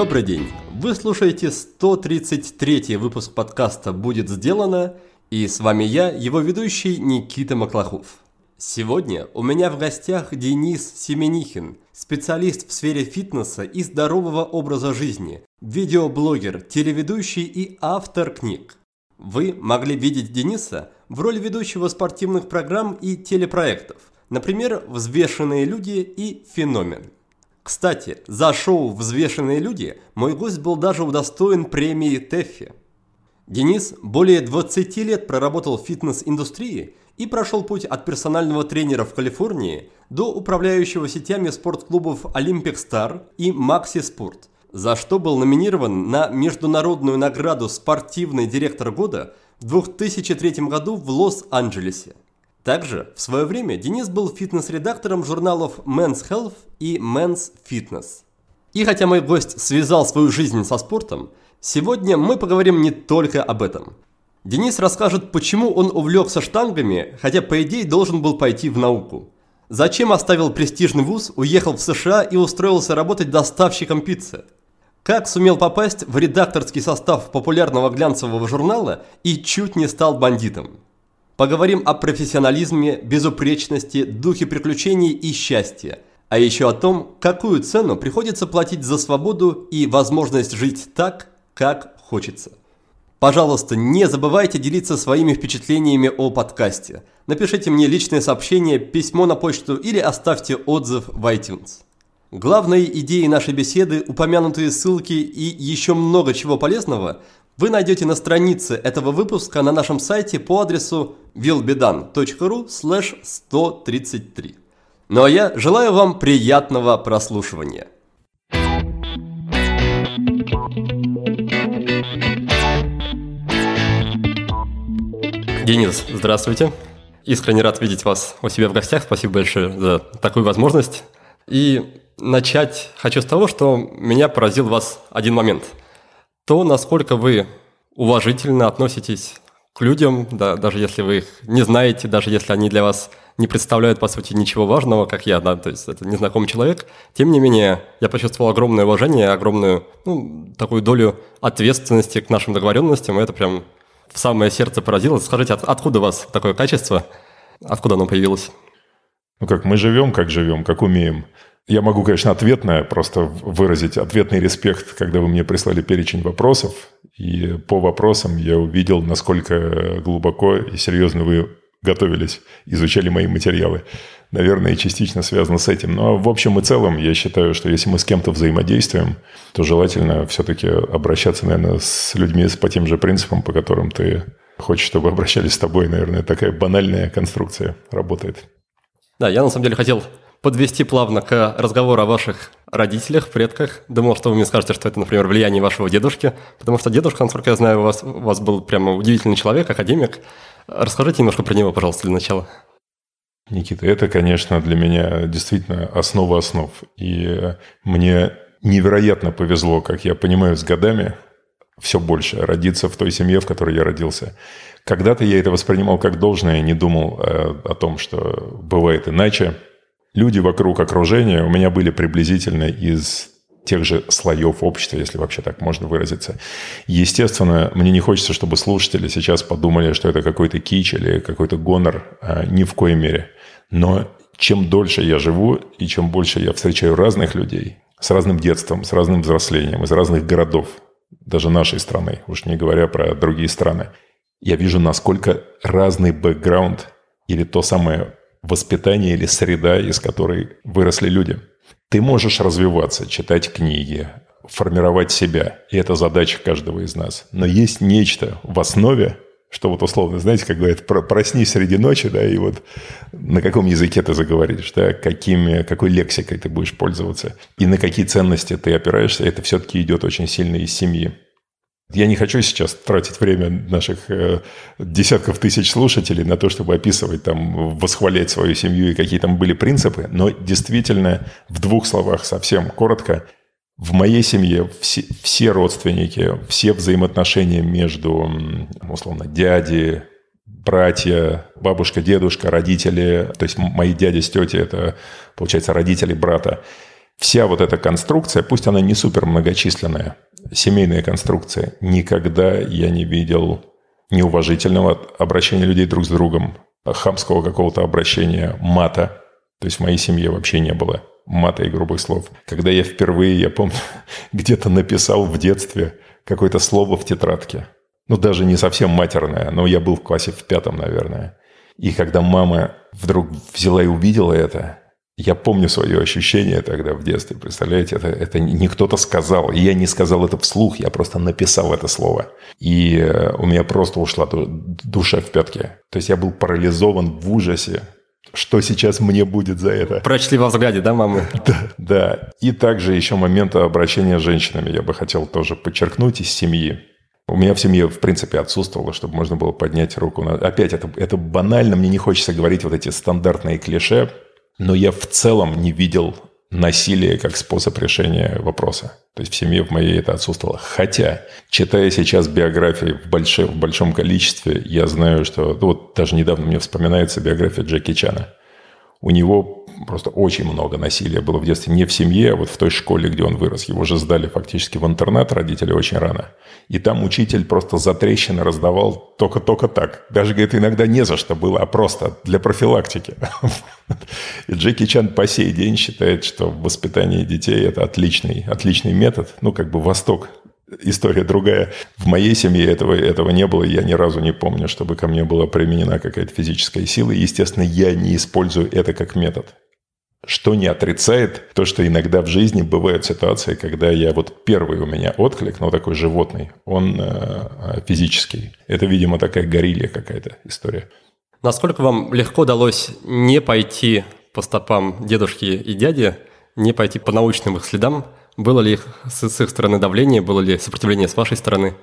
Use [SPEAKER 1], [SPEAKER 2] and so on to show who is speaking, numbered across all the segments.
[SPEAKER 1] Добрый день! Вы слушаете 133 выпуск подкаста «Будет сделано» и с вами я, его ведущий Никита Маклахов. Сегодня у меня в гостях Денис Семенихин, специалист в сфере фитнеса и здорового образа жизни, видеоблогер, телеведущий и автор книг. Вы могли видеть Дениса в роли ведущего спортивных программ и телепроектов, например, «Взвешенные люди» и «Феномен». Кстати, за шоу «Взвешенные люди» мой гость был даже удостоен премии ТЭФИ. Денис более 20 лет проработал в фитнес-индустрии и прошел путь от персонального тренера в Калифорнии до управляющего сетями спортклубов Olympic Star и Maxi Sport, за что был номинирован на международную награду «Спортивный директор года» в 2003 году в Лос-Анджелесе. Также в свое время Денис был фитнес-редактором журналов Men's Health и Men's Fitness. И хотя мой гость связал свою жизнь со спортом, сегодня мы поговорим не только об этом. Денис расскажет, почему он увлекся штангами, хотя по идее должен был пойти в науку. Зачем оставил престижный вуз, уехал в США и устроился работать доставщиком пиццы. Как сумел попасть в редакторский состав популярного глянцевого журнала и чуть не стал бандитом. Поговорим о профессионализме, безупречности, духе приключений и счастья. А еще о том, какую цену приходится платить за свободу и возможность жить так, как хочется. Пожалуйста, не забывайте делиться своими впечатлениями о подкасте. Напишите мне личное сообщение, письмо на почту или оставьте отзыв в iTunes. Главные идеи нашей беседы, упомянутые ссылки и еще много чего полезного вы найдете на странице этого выпуска на нашем сайте по адресу willbedan.ru 133. Ну а я желаю вам приятного прослушивания. Денис, здравствуйте. Искренне рад видеть вас у себя в гостях. Спасибо большое за такую возможность. И начать хочу с того, что меня поразил вас один момент – то, насколько вы уважительно относитесь к людям, да, даже если вы их не знаете, даже если они для вас не представляют, по сути, ничего важного, как я, да, то есть это незнакомый человек. Тем не менее, я почувствовал огромное уважение, огромную, ну, такую долю ответственности к нашим договоренностям, и это прям в самое сердце поразило. Скажите, от, откуда у вас такое качество? Откуда оно появилось?
[SPEAKER 2] Ну как, мы живем, как живем, как умеем. Я могу, конечно, ответное просто выразить ответный респект, когда вы мне прислали перечень вопросов. И по вопросам я увидел, насколько глубоко и серьезно вы готовились, изучали мои материалы. Наверное, частично связано с этим. Но в общем и целом я считаю, что если мы с кем-то взаимодействуем, то желательно все-таки обращаться, наверное, с людьми по тем же принципам, по которым ты хочешь, чтобы обращались с тобой. Наверное, такая банальная конструкция работает.
[SPEAKER 1] Да, я на самом деле хотел подвести плавно к разговору о ваших родителях, предках. Думал, что вы мне скажете, что это, например, влияние вашего дедушки, потому что дедушка, насколько я знаю, у вас, у вас был прямо удивительный человек, академик. Расскажите немножко про него, пожалуйста, для начала.
[SPEAKER 2] Никита, это, конечно, для меня действительно основа основ. И мне невероятно повезло, как я понимаю, с годами все больше родиться в той семье, в которой я родился. Когда-то я это воспринимал как должное, не думал э, о том, что бывает иначе – люди вокруг окружения у меня были приблизительно из тех же слоев общества, если вообще так можно выразиться. Естественно, мне не хочется, чтобы слушатели сейчас подумали, что это какой-то кич или какой-то гонор. А, ни в коей мере. Но чем дольше я живу и чем больше я встречаю разных людей с разным детством, с разным взрослением, из разных городов, даже нашей страны, уж не говоря про другие страны, я вижу, насколько разный бэкграунд или то самое воспитание или среда, из которой выросли люди. Ты можешь развиваться, читать книги, формировать себя. И это задача каждого из нас. Но есть нечто в основе, что вот условно, знаете, как говорят, проснись среди ночи, да, и вот на каком языке ты заговоришь, да, какими, какой лексикой ты будешь пользоваться, и на какие ценности ты опираешься, это все-таки идет очень сильно из семьи. Я не хочу сейчас тратить время наших э, десятков тысяч слушателей на то, чтобы описывать, там, восхвалять свою семью и какие там были принципы, но действительно в двух словах совсем коротко. В моей семье все, все родственники, все взаимоотношения между, условно, дяди, братья, бабушка, дедушка, родители, то есть мои дяди с тетей, это, получается, родители брата. Вся вот эта конструкция, пусть она не супер многочисленная, семейная конструкция, никогда я не видел неуважительного обращения людей друг с другом, хамского какого-то обращения, мата. То есть в моей семье вообще не было мата и грубых слов. Когда я впервые, я помню, где-то написал в детстве какое-то слово в тетрадке. Ну, даже не совсем матерное, но я был в классе в пятом, наверное. И когда мама вдруг взяла и увидела это, я помню свое ощущение тогда в детстве, представляете, это, это не кто-то сказал, и я не сказал это вслух, я просто написал это слово. И э, у меня просто ушла душа в пятки. То есть я был парализован в ужасе, что сейчас мне будет за это.
[SPEAKER 1] Прочли во взгляде, да, мамы?
[SPEAKER 2] Да, да. И также еще момент обращения с женщинами я бы хотел тоже подчеркнуть из семьи. У меня в семье, в принципе, отсутствовало, чтобы можно было поднять руку. На... Опять, это, это банально, мне не хочется говорить вот эти стандартные клише, но я в целом не видел насилия как способ решения вопроса. То есть в семье в моей это отсутствовало. Хотя, читая сейчас биографии в, большом, в большом количестве, я знаю, что... Ну, вот даже недавно мне вспоминается биография Джеки Чана. У него просто очень много насилия было в детстве. Не в семье, а вот в той школе, где он вырос. Его же сдали фактически в интернат родители очень рано. И там учитель просто за трещины раздавал только-только так. Даже, говорит, иногда не за что было, а просто для профилактики. И Джеки Чан по сей день считает, что воспитание детей – это отличный, отличный метод. Ну, как бы Восток история другая. В моей семье этого, этого не было. Я ни разу не помню, чтобы ко мне была применена какая-то физическая сила. естественно, я не использую это как метод. Что не отрицает то, что иногда в жизни бывают ситуации, когда я вот первый у меня отклик, но такой животный, он э, физический. Это, видимо, такая горилья какая-то история.
[SPEAKER 1] Насколько вам легко удалось не пойти по стопам дедушки и дяди, не пойти по научным их следам, было ли с, с их стороны давление, было ли сопротивление с вашей стороны?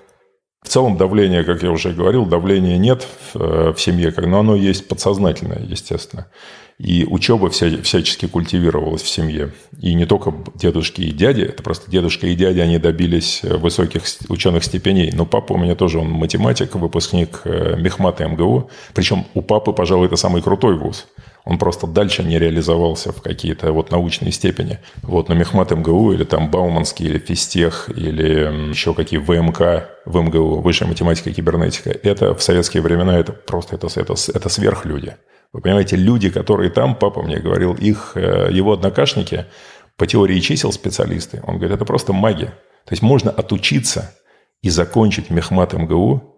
[SPEAKER 2] В целом давления, как я уже говорил, давления нет в, э, в семье, но оно есть подсознательное, естественно. И учеба вся, всячески культивировалась в семье. И не только дедушки и дяди, это просто дедушка и дядя, они добились э, высоких ученых степеней. Но папа у меня тоже, он математик, выпускник э, Мехмата МГУ. Причем у папы, пожалуй, это самый крутой вуз. Он просто дальше не реализовался в какие-то вот научные степени. Вот на Мехмат МГУ или там Бауманский или Физтех или еще какие ВМК в МГУ, высшая математика и кибернетика. Это в советские времена это просто это, это, это сверхлюди. Вы понимаете, люди, которые там, папа мне говорил, их, э, его однокашники по теории чисел специалисты. Он говорит, это просто магия. То есть можно отучиться и закончить Мехмат МГУ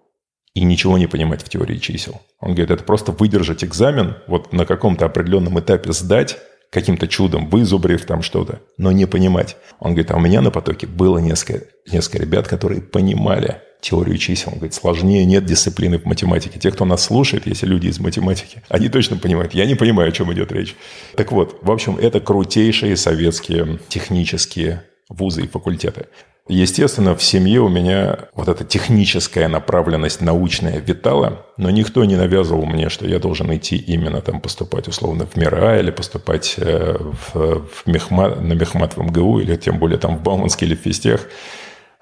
[SPEAKER 2] и ничего не понимать в теории чисел. Он говорит, это просто выдержать экзамен, вот на каком-то определенном этапе сдать, каким-то чудом вызубрив там что-то, но не понимать. Он говорит, а у меня на потоке было несколько, несколько ребят, которые понимали теорию чисел. Он говорит, сложнее нет дисциплины в математике. Те, кто нас слушает, если люди из математики, они точно понимают. Я не понимаю, о чем идет речь. Так вот, в общем, это крутейшие советские технические вузы и факультеты. Естественно, в семье у меня вот эта техническая направленность научная витала, но никто не навязывал мне, что я должен идти именно там поступать условно в МИРА или поступать э, в, в Мехмат, на Мехмат в МГУ или тем более там в Бауманский или в Физтех.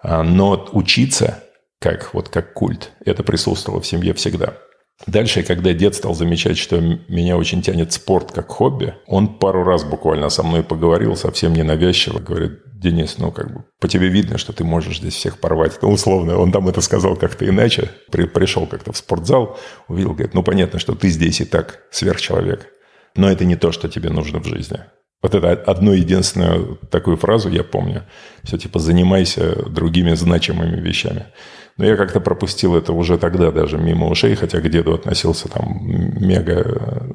[SPEAKER 2] А, но учиться как, вот как культ, это присутствовало в семье всегда. Дальше, когда дед стал замечать, что меня очень тянет спорт как хобби, он пару раз буквально со мной поговорил, совсем ненавязчиво, говорит, Денис, ну как бы по тебе видно, что ты можешь здесь всех порвать. Ну, условно, он там это сказал как-то иначе. При, пришел как-то в спортзал, увидел, говорит, ну понятно, что ты здесь и так сверхчеловек. Но это не то, что тебе нужно в жизни. Вот это одну единственную такую фразу я помню. Все типа «занимайся другими значимыми вещами». Но я как-то пропустил это уже тогда даже мимо ушей, хотя к деду относился там мега...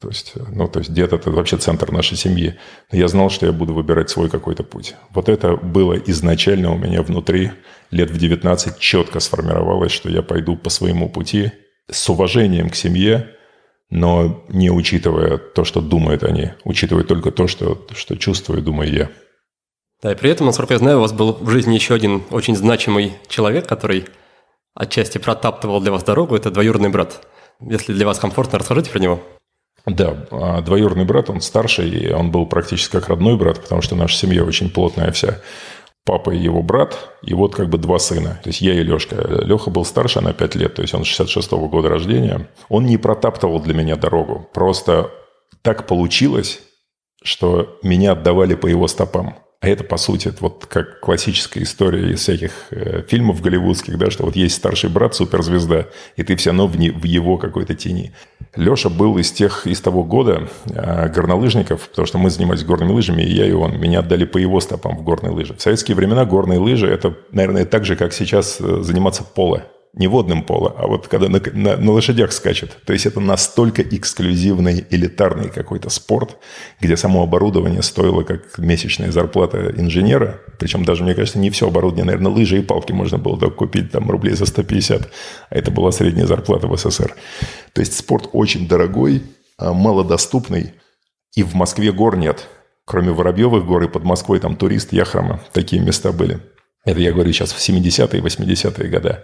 [SPEAKER 2] То есть, ну, то есть дед – это вообще центр нашей семьи. Но я знал, что я буду выбирать свой какой-то путь. Вот это было изначально у меня внутри, лет в 19 четко сформировалось, что я пойду по своему пути с уважением к семье, но не учитывая то, что думают они, учитывая только то, что, что чувствую, думаю я.
[SPEAKER 1] Да, и при этом, насколько я знаю, у вас был в жизни еще один очень значимый человек, который отчасти протаптывал для вас дорогу, это двоюродный брат. Если для вас комфортно, расскажите про него.
[SPEAKER 2] Да, а двоюродный брат, он старший, и он был практически как родной брат, потому что наша семья очень плотная вся. папа и его брат, и вот как бы два сына. То есть я и Лешка. Леха был старше на 5 лет, то есть он 66-го года рождения. Он не протаптывал для меня дорогу. Просто так получилось, что меня отдавали по его стопам. А это, по сути, вот как классическая история из всяких э, фильмов голливудских, да, что вот есть старший брат, суперзвезда, и ты все равно в, не, в его какой-то тени. Леша был из тех, из того года э, горнолыжников, потому что мы занимались горными лыжами, и я, и он. Меня отдали по его стопам в горные лыжи. В советские времена горные лыжи – это, наверное, так же, как сейчас э, заниматься поло не водным поло, а вот когда на, на, на лошадях скачет. То есть это настолько эксклюзивный, элитарный какой-то спорт, где само оборудование стоило как месячная зарплата инженера. Причем даже, мне кажется, не все оборудование. Наверное, лыжи и палки можно было только купить там рублей за 150. А это была средняя зарплата в СССР. То есть спорт очень дорогой, а малодоступный. И в Москве гор нет. Кроме Воробьевых гор и под Москвой там турист, Яхрома. Такие места были. Это я говорю сейчас в 70-е и 80-е годы.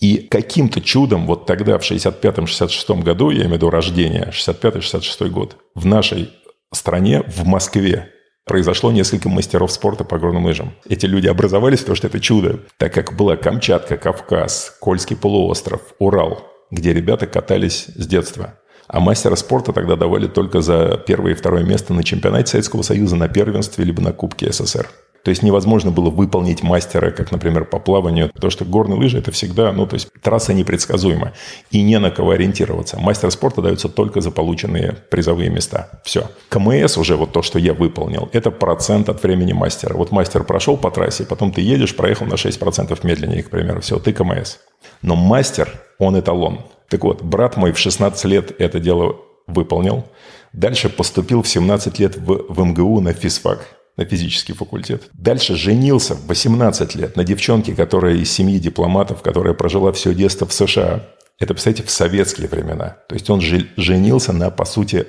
[SPEAKER 2] И каким-то чудом вот тогда, в 65-66 году, я имею в виду рождение, 65-66 год, в нашей стране, в Москве, произошло несколько мастеров спорта по горным лыжам. Эти люди образовались, потому что это чудо. Так как была Камчатка, Кавказ, Кольский полуостров, Урал, где ребята катались с детства. А мастера спорта тогда давали только за первое и второе место на чемпионате Советского Союза, на первенстве, либо на Кубке СССР. То есть невозможно было выполнить мастера, как, например, по плаванию. То, что горные лыжи – это всегда, ну, то есть трасса непредсказуема. И не на кого ориентироваться. Мастер спорта дается только за полученные призовые места. Все. КМС уже вот то, что я выполнил, это процент от времени мастера. Вот мастер прошел по трассе, потом ты едешь, проехал на 6% медленнее, к примеру. Все, ты КМС. Но мастер, он эталон. Так вот, брат мой в 16 лет это дело выполнил. Дальше поступил в 17 лет в, в МГУ на физфак на физический факультет. Дальше женился в 18 лет на девчонке, которая из семьи дипломатов, которая прожила все детство в США. Это, представляете, в советские времена. То есть он женился на, по сути,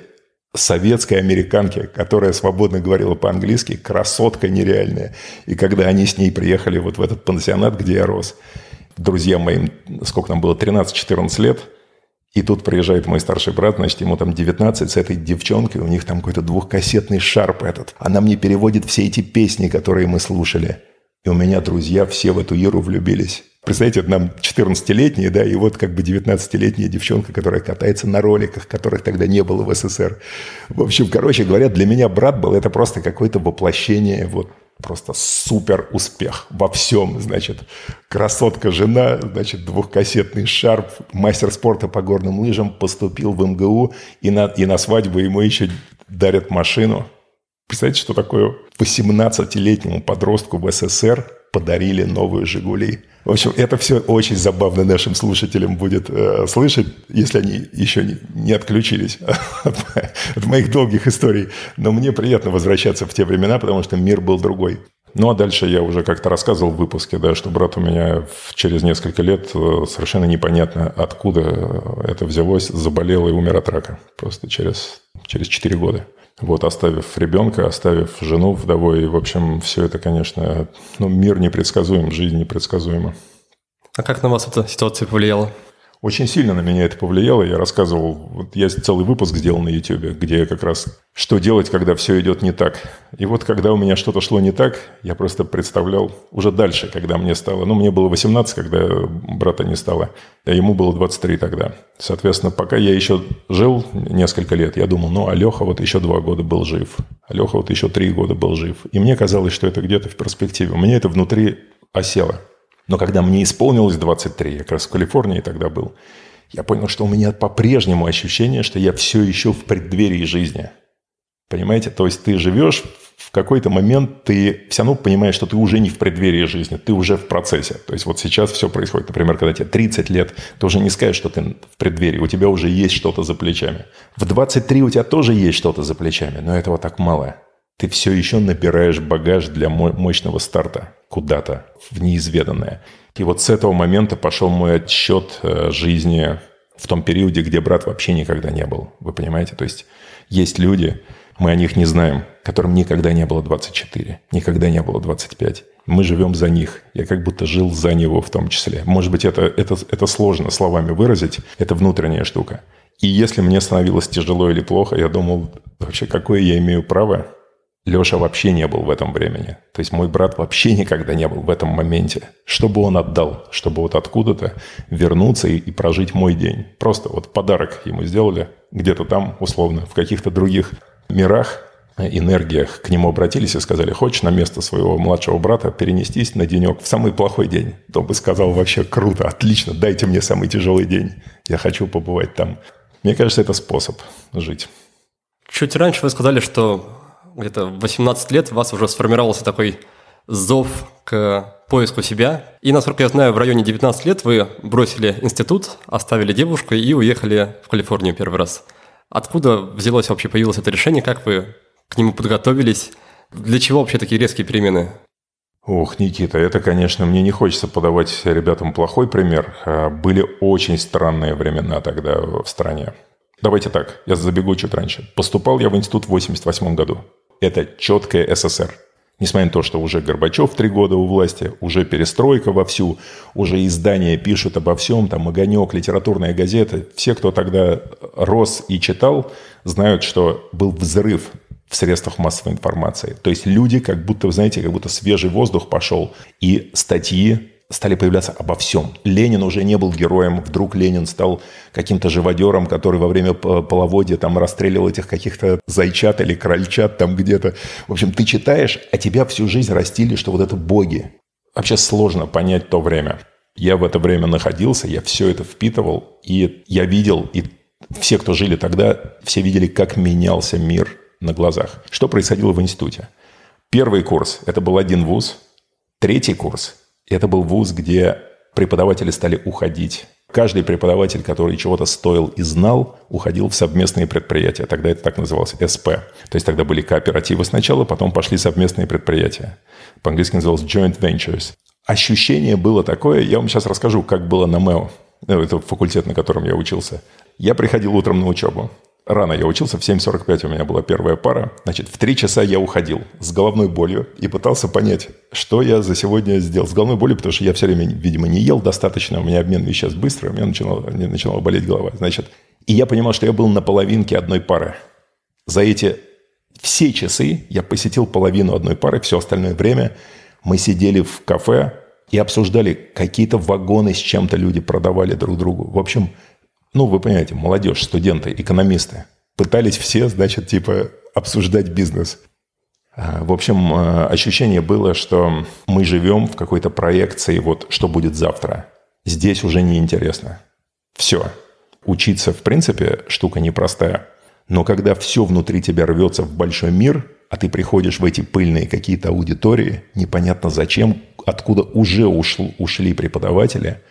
[SPEAKER 2] советской американке, которая свободно говорила по-английски, красотка нереальная. И когда они с ней приехали вот в этот пансионат, где я рос, друзьям моим, сколько нам было, 13-14 лет – и тут приезжает мой старший брат, значит, ему там 19 с этой девчонкой, у них там какой-то двухкассетный шарп этот. Она мне переводит все эти песни, которые мы слушали. И у меня друзья все в эту Иру влюбились. Представляете, нам 14-летние, да, и вот как бы 19-летняя девчонка, которая катается на роликах, которых тогда не было в СССР. В общем, короче говоря, для меня брат был это просто какое-то воплощение вот просто супер успех во всем, значит, красотка жена, значит, двухкассетный шарп, мастер спорта по горным лыжам, поступил в МГУ, и на, и на свадьбу ему еще дарят машину. Представляете, что такое 18-летнему подростку в СССР подарили новую «Жигули». В общем, это все очень забавно нашим слушателям будет э, слышать, если они еще не, не отключились от, от моих долгих историй. Но мне приятно возвращаться в те времена, потому что мир был другой. Ну, а дальше я уже как-то рассказывал в выпуске, да, что брат у меня через несколько лет э, совершенно непонятно, откуда это взялось, заболел и умер от рака. Просто через, через 4 года. Вот, оставив ребенка, оставив жену вдовой, и, в общем, все это, конечно, ну, мир непредсказуем, жизнь непредсказуема.
[SPEAKER 1] А как на вас эта ситуация повлияла?
[SPEAKER 2] Очень сильно на меня это повлияло. Я рассказывал, вот я целый выпуск сделал на YouTube, где как раз что делать, когда все идет не так. И вот когда у меня что-то шло не так, я просто представлял уже дальше, когда мне стало... Ну, мне было 18, когда брата не стало, а ему было 23 тогда. Соответственно, пока я еще жил несколько лет, я думал, ну, Алеха вот еще два года был жив. Алеха вот еще три года был жив. И мне казалось, что это где-то в перспективе. У меня это внутри осело. Но когда мне исполнилось 23, я как раз в Калифорнии тогда был, я понял, что у меня по-прежнему ощущение, что я все еще в преддверии жизни. Понимаете? То есть ты живешь, в какой-то момент ты все равно понимаешь, что ты уже не в преддверии жизни, ты уже в процессе. То есть вот сейчас все происходит. Например, когда тебе 30 лет, ты уже не скажешь, что ты в преддверии, у тебя уже есть что-то за плечами. В 23 у тебя тоже есть что-то за плечами, но этого так мало ты все еще набираешь багаж для мощного старта куда-то в неизведанное. И вот с этого момента пошел мой отсчет э, жизни в том периоде, где брат вообще никогда не был. Вы понимаете? То есть есть люди, мы о них не знаем, которым никогда не было 24, никогда не было 25. Мы живем за них. Я как будто жил за него в том числе. Может быть, это, это, это сложно словами выразить. Это внутренняя штука. И если мне становилось тяжело или плохо, я думал, вообще, какое я имею право Леша вообще не был в этом времени. То есть мой брат вообще никогда не был в этом моменте. Что бы он отдал, чтобы вот откуда-то вернуться и, и прожить мой день. Просто вот подарок ему сделали где-то там, условно, в каких-то других мирах, энергиях к нему обратились и сказали, хочешь на место своего младшего брата перенестись на денек в самый плохой день? То бы сказал вообще круто, отлично, дайте мне самый тяжелый день. Я хочу побывать там. Мне кажется, это способ жить.
[SPEAKER 1] Чуть раньше вы сказали, что где-то в 18 лет у вас уже сформировался такой зов к поиску себя. И, насколько я знаю, в районе 19 лет вы бросили институт, оставили девушку и уехали в Калифорнию первый раз. Откуда взялось вообще, появилось это решение, как вы к нему подготовились? Для чего вообще такие резкие перемены?
[SPEAKER 2] Ох, Никита, это, конечно, мне не хочется подавать ребятам плохой пример. А, были очень странные времена тогда в стране. Давайте так, я забегу чуть раньше. Поступал я в институт в 88 году. Это четкая СССР. Несмотря на то, что уже Горбачев три года у власти, уже перестройка вовсю, уже издания пишут обо всем, там «Огонек», литературная газета. Все, кто тогда рос и читал, знают, что был взрыв в средствах массовой информации. То есть люди как будто, знаете, как будто свежий воздух пошел, и статьи стали появляться обо всем. Ленин уже не был героем, вдруг Ленин стал каким-то живодером, который во время половодья там расстреливал этих каких-то зайчат или крольчат там где-то. В общем, ты читаешь, а тебя всю жизнь растили, что вот это боги. Вообще сложно понять то время. Я в это время находился, я все это впитывал, и я видел, и все, кто жили тогда, все видели, как менялся мир на глазах. Что происходило в институте? Первый курс – это был один вуз. Третий курс это был вуз, где преподаватели стали уходить. Каждый преподаватель, который чего-то стоил и знал, уходил в совместные предприятия. Тогда это так называлось СП. То есть тогда были кооперативы сначала, потом пошли совместные предприятия. По-английски называлось joint ventures. Ощущение было такое, я вам сейчас расскажу, как было на МЭО. Ну, это факультет, на котором я учился. Я приходил утром на учебу. Рано я учился, в 7.45 у меня была первая пара. Значит, в 3 часа я уходил с головной болью и пытался понять, что я за сегодня сделал. С головной болью, потому что я все время, видимо, не ел достаточно, у меня обмен веществ быстро, у меня начинала, начинала болеть голова. Значит, и я понимал, что я был на половинке одной пары. За эти все часы я посетил половину одной пары, все остальное время мы сидели в кафе и обсуждали какие-то вагоны с чем-то люди продавали друг другу. В общем, ну, вы понимаете, молодежь, студенты, экономисты, пытались все, значит, типа обсуждать бизнес. А, в общем, а, ощущение было, что мы живем в какой-то проекции, вот что будет завтра. Здесь уже неинтересно. Все. Учиться, в принципе, штука непростая. Но когда все внутри тебя рвется в большой мир, а ты приходишь в эти пыльные какие-то аудитории, непонятно зачем, откуда уже ушл, ушли преподаватели –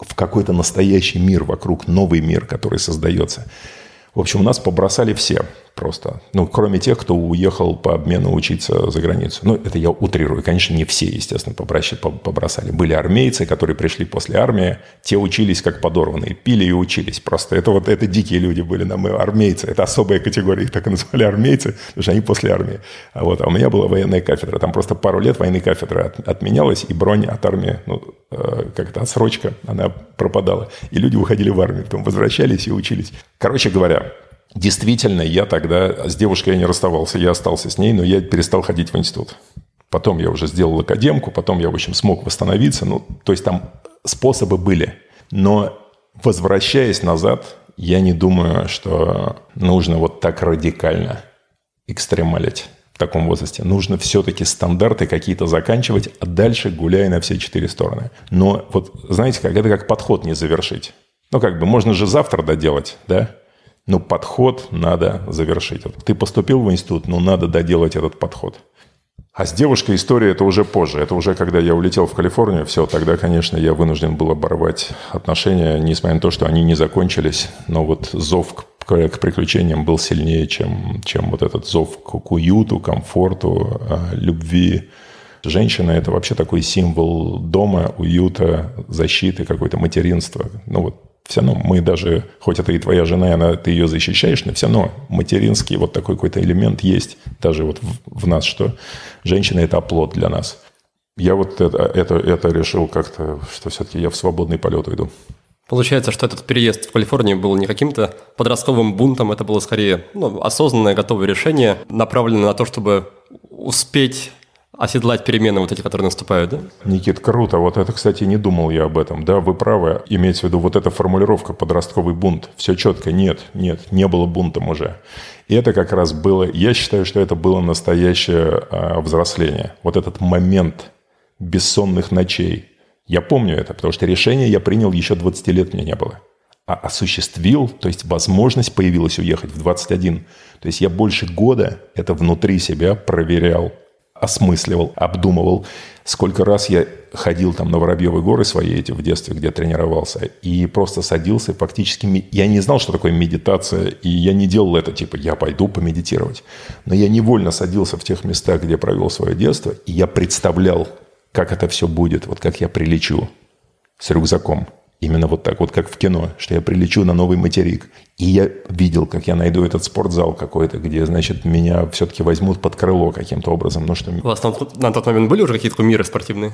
[SPEAKER 2] в какой-то настоящий мир вокруг, новый мир, который создается. В общем, у нас побросали все просто. Ну, кроме тех, кто уехал по обмену учиться за границу. Ну, это я утрирую. Конечно, не все, естественно, побросали. Были армейцы, которые пришли после армии. Те учились как подорванные. Пили и учились. Просто это вот это дикие люди были. На мы армейцы. Это особая категория. Их так и назвали армейцы, потому что они после армии. А вот а у меня была военная кафедра. Там просто пару лет военной кафедры от, отменялась, и бронь от армии, ну, э, как-то отсрочка, она пропадала. И люди уходили в армию, потом возвращались и учились. Короче говоря, Действительно, я тогда с девушкой я не расставался, я остался с ней, но я перестал ходить в институт. Потом я уже сделал академку, потом я, в общем, смог восстановиться. Ну, то есть там способы были. Но возвращаясь назад, я не думаю, что нужно вот так радикально экстремалить в таком возрасте. Нужно все-таки стандарты какие-то заканчивать, а дальше гуляя на все четыре стороны. Но вот, знаете, как это как подход не завершить. Ну, как бы, можно же завтра доделать, да? Но подход надо завершить. Ты поступил в институт, но надо доделать этот подход. А с девушкой история это уже позже. Это уже когда я улетел в Калифорнию. Все, тогда, конечно, я вынужден был оборвать отношения, несмотря на то, что они не закончились. Но вот зов к, к приключениям был сильнее, чем, чем вот этот зов к, к уюту, комфорту, а, любви. Женщина – это вообще такой символ дома, уюта, защиты, какое-то материнства. Ну вот все равно мы даже, хоть это и твоя жена, и она, ты ее защищаешь, но все равно материнский вот такой какой-то элемент есть даже вот в, в нас, что женщина – это оплот для нас. Я вот это, это, это решил как-то, что все-таки я в свободный полет уйду.
[SPEAKER 1] Получается, что этот переезд в Калифорнию был не каким-то подростковым бунтом, это было скорее ну, осознанное, готовое решение, направленное на то, чтобы успеть оседлать перемены вот эти, которые наступают, да?
[SPEAKER 2] Никит, круто. Вот это, кстати, не думал я об этом. Да, вы правы. Имеется в виду вот эта формулировка «подростковый бунт». Все четко. Нет, нет, не было бунтом уже. И это как раз было... Я считаю, что это было настоящее а, взросление. Вот этот момент бессонных ночей. Я помню это, потому что решение я принял еще 20 лет мне не было. А осуществил, то есть возможность появилась уехать в 21. То есть я больше года это внутри себя проверял осмысливал, обдумывал. Сколько раз я ходил там на Воробьевы горы свои эти в детстве, где тренировался, и просто садился, фактически... Я не знал, что такое медитация, и я не делал это, типа, я пойду помедитировать. Но я невольно садился в тех местах, где провел свое детство, и я представлял, как это все будет, вот как я прилечу с рюкзаком. Именно вот так вот, как в кино, что я прилечу на новый материк. И я видел, как я найду этот спортзал какой-то, где, значит, меня все-таки возьмут под крыло каким-то образом. Ну, что...
[SPEAKER 1] У вас там на тот момент были уже какие-то кумиры спортивные?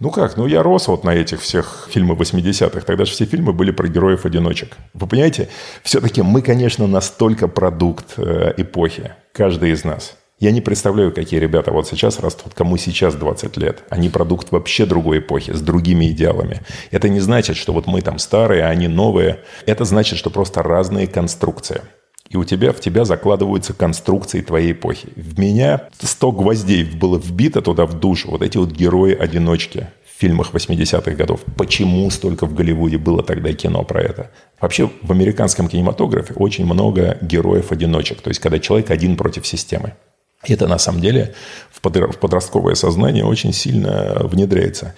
[SPEAKER 2] Ну как, ну я рос вот на этих всех фильмах 80-х. Тогда же все фильмы были про героев-одиночек. Вы понимаете, все-таки мы, конечно, настолько продукт э, эпохи. Каждый из нас. Я не представляю, какие ребята вот сейчас растут, кому сейчас 20 лет. Они продукт вообще другой эпохи, с другими идеалами. Это не значит, что вот мы там старые, а они новые. Это значит, что просто разные конструкции. И у тебя, в тебя закладываются конструкции твоей эпохи. В меня 100 гвоздей было вбито туда в душу. Вот эти вот герои-одиночки в фильмах 80-х годов. Почему столько в Голливуде было тогда кино про это? Вообще в американском кинематографе очень много героев-одиночек. То есть когда человек один против системы. Это на самом деле в подростковое сознание очень сильно внедряется.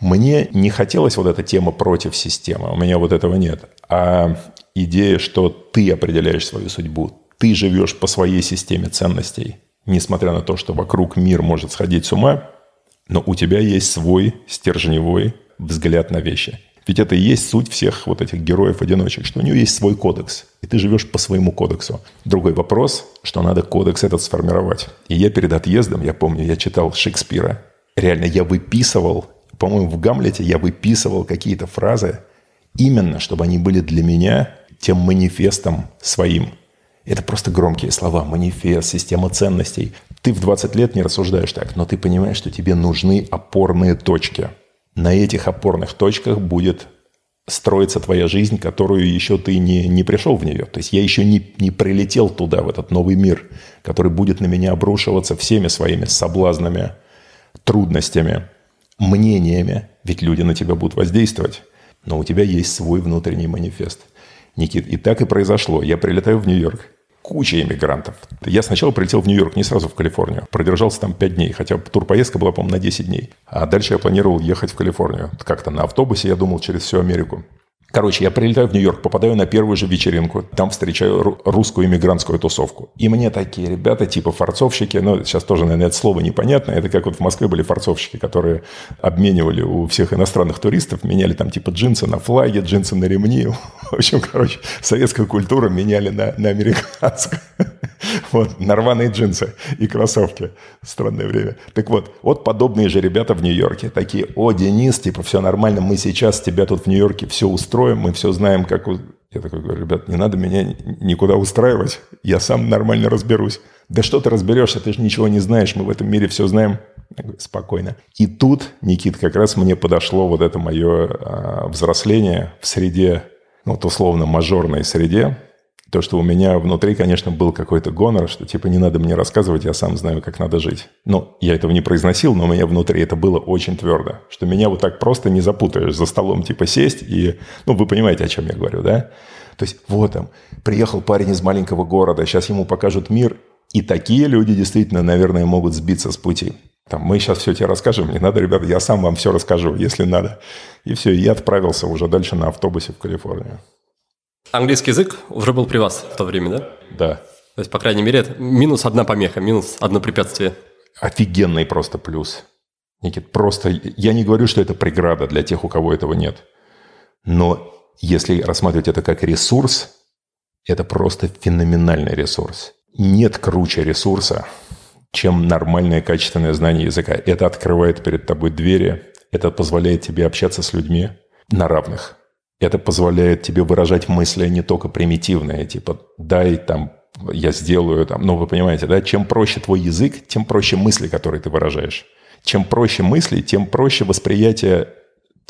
[SPEAKER 2] Мне не хотелось вот эта тема против системы, у меня вот этого нет. А идея, что ты определяешь свою судьбу, ты живешь по своей системе ценностей, несмотря на то, что вокруг мир может сходить с ума, но у тебя есть свой стержневой взгляд на вещи. Ведь это и есть суть всех вот этих героев-одиночек, что у него есть свой кодекс, и ты живешь по своему кодексу. Другой вопрос, что надо кодекс этот сформировать. И я перед отъездом, я помню, я читал Шекспира. Реально, я выписывал, по-моему, в Гамлете я выписывал какие-то фразы, именно чтобы они были для меня тем манифестом своим. Это просто громкие слова. Манифест, система ценностей. Ты в 20 лет не рассуждаешь так, но ты понимаешь, что тебе нужны опорные точки – на этих опорных точках будет строиться твоя жизнь, которую еще ты не, не пришел в нее. То есть я еще не, не прилетел туда, в этот новый мир, который будет на меня обрушиваться всеми своими соблазнами, трудностями, мнениями. Ведь люди на тебя будут воздействовать. Но у тебя есть свой внутренний манифест. Никит, и так и произошло. Я прилетаю в Нью-Йорк куча иммигрантов. Я сначала прилетел в Нью-Йорк, не сразу в Калифорнию. Продержался там 5 дней, хотя турпоездка была, по-моему, на 10 дней. А дальше я планировал ехать в Калифорнию. Как-то на автобусе, я думал, через всю Америку. Короче, я прилетаю в Нью-Йорк, попадаю на первую же вечеринку, там встречаю русскую иммигрантскую тусовку. И мне такие ребята, типа форцовщики, ну, сейчас тоже, наверное, это слово непонятно, это как вот в Москве были форцовщики, которые обменивали у всех иностранных туристов, меняли там типа джинсы на флаге, джинсы на ремни. В общем, короче, советскую культуру меняли на, на американскую. Вот, на рваные джинсы и кроссовки. Странное время. Так вот, вот подобные же ребята в Нью-Йорке. Такие, о, Денис, типа, все нормально, мы сейчас тебя тут в Нью-Йорке все устроим, мы все знаем, как... Я такой говорю, ребят, не надо меня никуда устраивать, я сам нормально разберусь. Да что ты разберешься, ты же ничего не знаешь, мы в этом мире все знаем. Говорю, спокойно. И тут, Никит, как раз мне подошло вот это мое а, взросление в среде, ну, вот условно, мажорной среде, то, что у меня внутри, конечно, был какой-то гонор, что типа не надо мне рассказывать, я сам знаю, как надо жить. Ну, я этого не произносил, но у меня внутри это было очень твердо, что меня вот так просто не запутаешь за столом, типа сесть и... Ну, вы понимаете, о чем я говорю, да? То есть вот там, приехал парень из маленького города, сейчас ему покажут мир, и такие люди действительно, наверное, могут сбиться с пути. Там, мы сейчас все тебе расскажем, не надо, ребята, я сам вам все расскажу, если надо. И все, и я отправился уже дальше на автобусе в Калифорнию.
[SPEAKER 1] Английский язык уже был при вас в то время, да?
[SPEAKER 2] Да.
[SPEAKER 1] То есть, по крайней мере, это минус одна помеха, минус одно препятствие.
[SPEAKER 2] Офигенный просто плюс. Никит, просто я не говорю, что это преграда для тех, у кого этого нет. Но если рассматривать это как ресурс, это просто феноменальный ресурс. Нет круче ресурса, чем нормальное качественное знание языка. Это открывает перед тобой двери, это позволяет тебе общаться с людьми на равных – это позволяет тебе выражать мысли не только примитивные, типа «дай там я сделаю там, ну, вы понимаете, да, чем проще твой язык, тем проще мысли, которые ты выражаешь. Чем проще мысли, тем проще восприятие,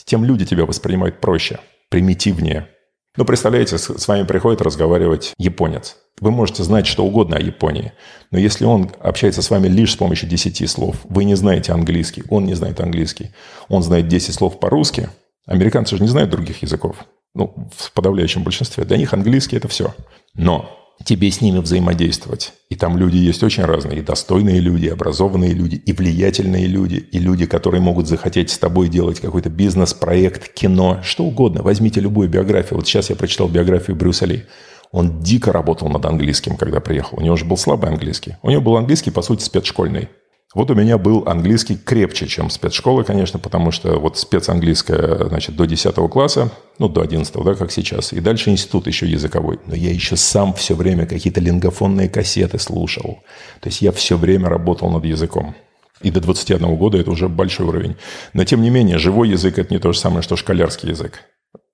[SPEAKER 2] тем люди тебя воспринимают проще, примитивнее. Ну, представляете, с вами приходит разговаривать японец. Вы можете знать что угодно о Японии, но если он общается с вами лишь с помощью 10 слов, вы не знаете английский, он не знает английский, он знает 10 слов по-русски, американцы же не знают других языков, ну, в подавляющем большинстве. Для них английский – это все. Но тебе с ними взаимодействовать. И там люди есть очень разные. И достойные люди, и образованные люди, и влиятельные люди, и люди, которые могут захотеть с тобой делать какой-то бизнес, проект, кино, что угодно. Возьмите любую биографию. Вот сейчас я прочитал биографию Брюса Ли. Он дико работал над английским, когда приехал. У него же был слабый английский. У него был английский, по сути, спецшкольный. Вот у меня был английский крепче, чем спецшкола, конечно, потому что вот спецанглийская, значит, до 10 класса, ну, до 11, да, как сейчас, и дальше институт еще языковой. Но я еще сам все время какие-то лингофонные кассеты слушал. То есть я все время работал над языком. И до 21 года это уже большой уровень. Но, тем не менее, живой язык – это не то же самое, что школярский язык.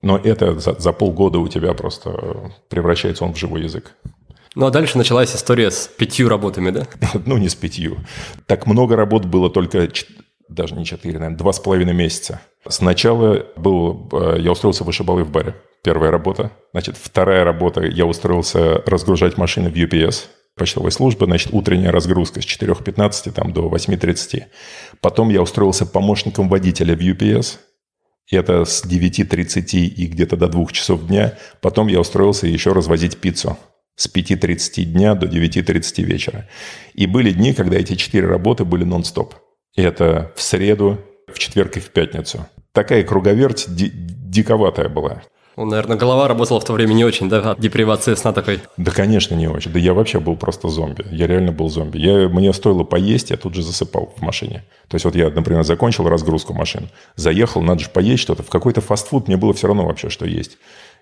[SPEAKER 2] Но это за, за полгода у тебя просто превращается он в живой язык.
[SPEAKER 1] Ну а дальше началась история с пятью работами, да?
[SPEAKER 2] Ну, не с пятью. Так много работ было только даже не четыре, наверное, два с половиной месяца. Сначала был, э, я устроился в вышибалы в баре. Первая работа. Значит, вторая работа, я устроился разгружать машины в UPS, почтовой службы, значит, утренняя разгрузка с 4.15 там, до 8.30. Потом я устроился помощником водителя в UPS, это с 9.30 и где-то до 2 часов дня. Потом я устроился еще развозить пиццу с 5.30 дня до 9.30 вечера. И были дни, когда эти четыре работы были нон-стоп. Это в среду, в четверг и в пятницу. Такая круговерть ди- диковатая была.
[SPEAKER 1] Ну, наверное, голова работала в то время не очень, да? Депривация сна такой.
[SPEAKER 2] Да, конечно, не очень. Да я вообще был просто зомби. Я реально был зомби. Я, мне стоило поесть, я тут же засыпал в машине. То есть вот я, например, закончил разгрузку машин, заехал, надо же поесть что-то. В какой-то фастфуд мне было все равно вообще, что есть.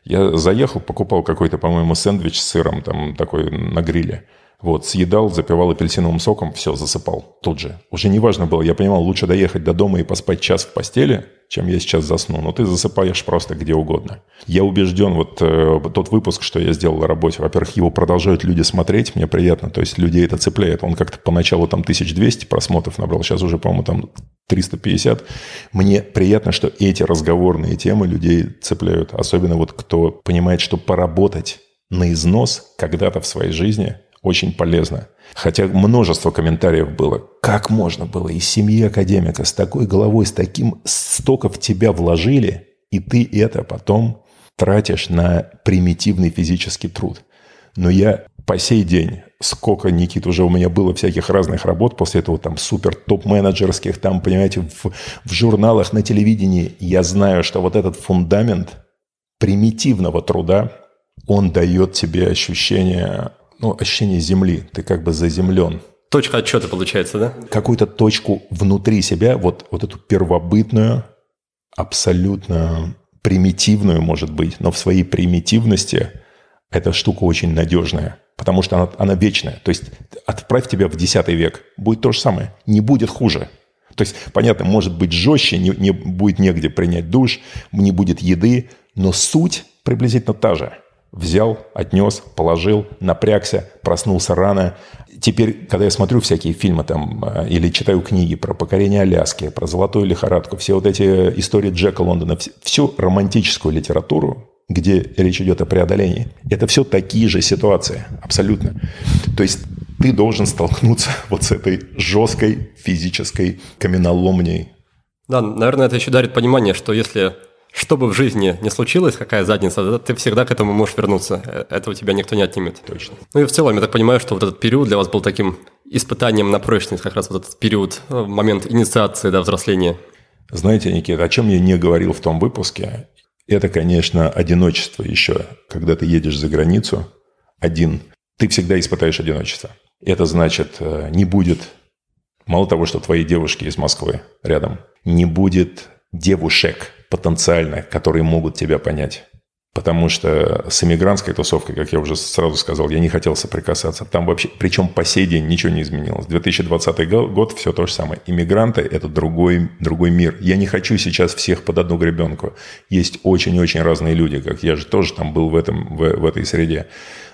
[SPEAKER 2] Я заехал, покупал какой-то, по-моему, сэндвич с сыром там такой на гриле. Вот, съедал, запивал апельсиновым соком, все, засыпал тут же. Уже не важно было, я понимал, лучше доехать до дома и поспать час в постели, чем я сейчас засну. Но ты засыпаешь просто где угодно. Я убежден, вот э, тот выпуск, что я сделал на работе, во-первых, его продолжают люди смотреть, мне приятно, то есть людей это цепляет. Он как-то поначалу там 1200 просмотров набрал, сейчас уже, по-моему, там 350. Мне приятно, что эти разговорные темы людей цепляют. Особенно вот кто понимает, что поработать на износ когда-то в своей жизни – очень полезно. Хотя множество комментариев было. Как можно было из семьи академика с такой головой, с таким столько в тебя вложили, и ты это потом тратишь на примитивный физический труд. Но я по сей день, сколько, Никит, уже у меня было всяких разных работ после этого, там, супер топ-менеджерских, там, понимаете, в, в журналах, на телевидении, я знаю, что вот этот фундамент примитивного труда, он дает тебе ощущение ну, ощущение земли. Ты как бы заземлен.
[SPEAKER 1] Точка отчета получается, да?
[SPEAKER 2] Какую-то точку внутри себя, вот, вот эту первобытную, абсолютно примитивную, может быть, но в своей примитивности эта штука очень надежная, потому что она, она вечная. То есть отправь тебя в X век, будет то же самое, не будет хуже. То есть, понятно, может быть жестче, не, не будет негде принять душ, не будет еды, но суть приблизительно та же – Взял, отнес, положил, напрягся, проснулся рано. Теперь, когда я смотрю всякие фильмы там э, или читаю книги про покорение Аляски, про золотую лихорадку, все вот эти истории Джека Лондона, всю романтическую литературу, где речь идет о преодолении, это все такие же ситуации, абсолютно. То есть ты должен столкнуться вот с этой жесткой физической каменоломней.
[SPEAKER 1] Да, наверное, это еще дарит понимание, что если что бы в жизни не случилось, какая задница, ты всегда к этому можешь вернуться. Э, это у тебя никто не отнимет.
[SPEAKER 2] Точно.
[SPEAKER 1] Ну и в целом, я так понимаю, что вот этот период для вас был таким испытанием на прочность, как раз вот этот период, э, момент инициации, да, взросления.
[SPEAKER 2] Знаете, Никита, о чем я не говорил в том выпуске, это, конечно, одиночество еще. Когда ты едешь за границу один, ты всегда испытаешь одиночество. Это значит, э, не будет, мало того, что твои девушки из Москвы рядом, не будет девушек – потенциально, которые могут тебя понять. Потому что с иммигрантской тусовкой, как я уже сразу сказал, я не хотел соприкасаться. Там вообще, причем по сей день ничего не изменилось. 2020 год все то же самое. Иммигранты – это другой, другой мир. Я не хочу сейчас всех под одну гребенку. Есть очень-очень разные люди, как я же тоже там был в, этом, в, в этой среде.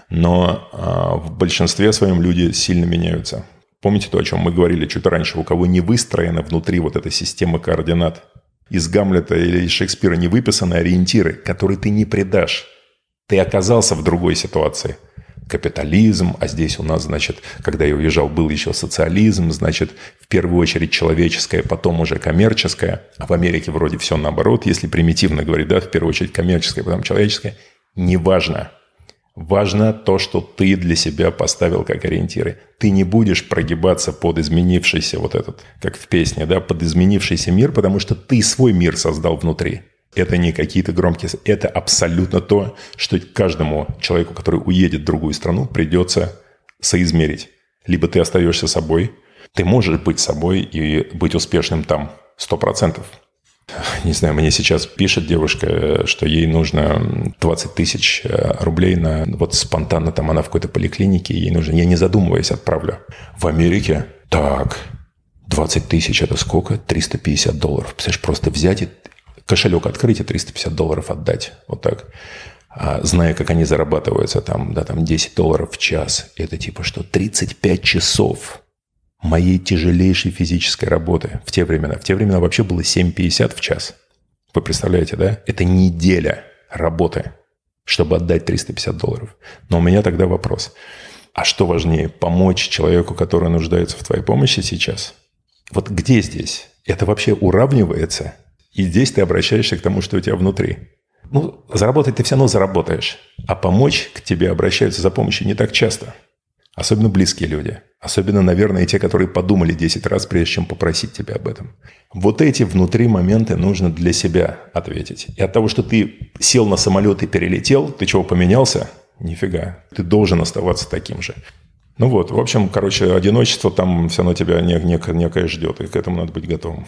[SPEAKER 2] Но а, в большинстве своем люди сильно меняются. Помните то, о чем мы говорили чуть раньше? У кого не выстроена внутри вот эта система координат, из Гамлета или из Шекспира не выписаны ориентиры, которые ты не предашь. Ты оказался в другой ситуации – капитализм, а здесь у нас, значит, когда я уезжал, был еще социализм, значит, в первую очередь человеческое, потом уже коммерческое, а в Америке вроде все наоборот, если примитивно говорить, да, в первую очередь коммерческое, потом человеческое, неважно. Важно то, что ты для себя поставил как ориентиры. Ты не будешь прогибаться под изменившийся вот этот, как в песне, да, под изменившийся мир, потому что ты свой мир создал внутри. Это не какие-то громкие... Это абсолютно то, что каждому человеку, который уедет в другую страну, придется соизмерить. Либо ты остаешься собой, ты можешь быть собой и быть успешным там, сто процентов. Не знаю, мне сейчас пишет девушка, что ей нужно 20 тысяч э, рублей на... Вот спонтанно там она в какой-то поликлинике, ей нужно... Я не задумываясь отправлю. В Америке? Так, 20 тысяч это сколько? 350 долларов. Представляешь, просто взять и кошелек открыть и 350 долларов отдать. Вот так. А, зная, как они зарабатываются, там, да, там 10 долларов в час. Это типа что? 35 часов моей тяжелейшей физической работы в те времена. В те времена вообще было 7,50 в час. Вы представляете, да? Это неделя работы, чтобы отдать 350 долларов. Но у меня тогда вопрос. А что важнее, помочь человеку, который нуждается в твоей помощи сейчас? Вот где здесь? Это вообще уравнивается и здесь ты обращаешься к тому, что у тебя внутри. Ну, заработать ты все равно заработаешь. А помочь к тебе обращаются за помощью не так часто. Особенно близкие люди. Особенно, наверное, те, которые подумали 10 раз, прежде чем попросить тебя об этом. Вот эти внутри моменты нужно для себя ответить. И от того, что ты сел на самолет и перелетел, ты чего, поменялся? Нифига. Ты должен оставаться таким же. Ну вот, в общем, короче, одиночество там все равно тебя некое, некое ждет, и к этому надо быть готовым.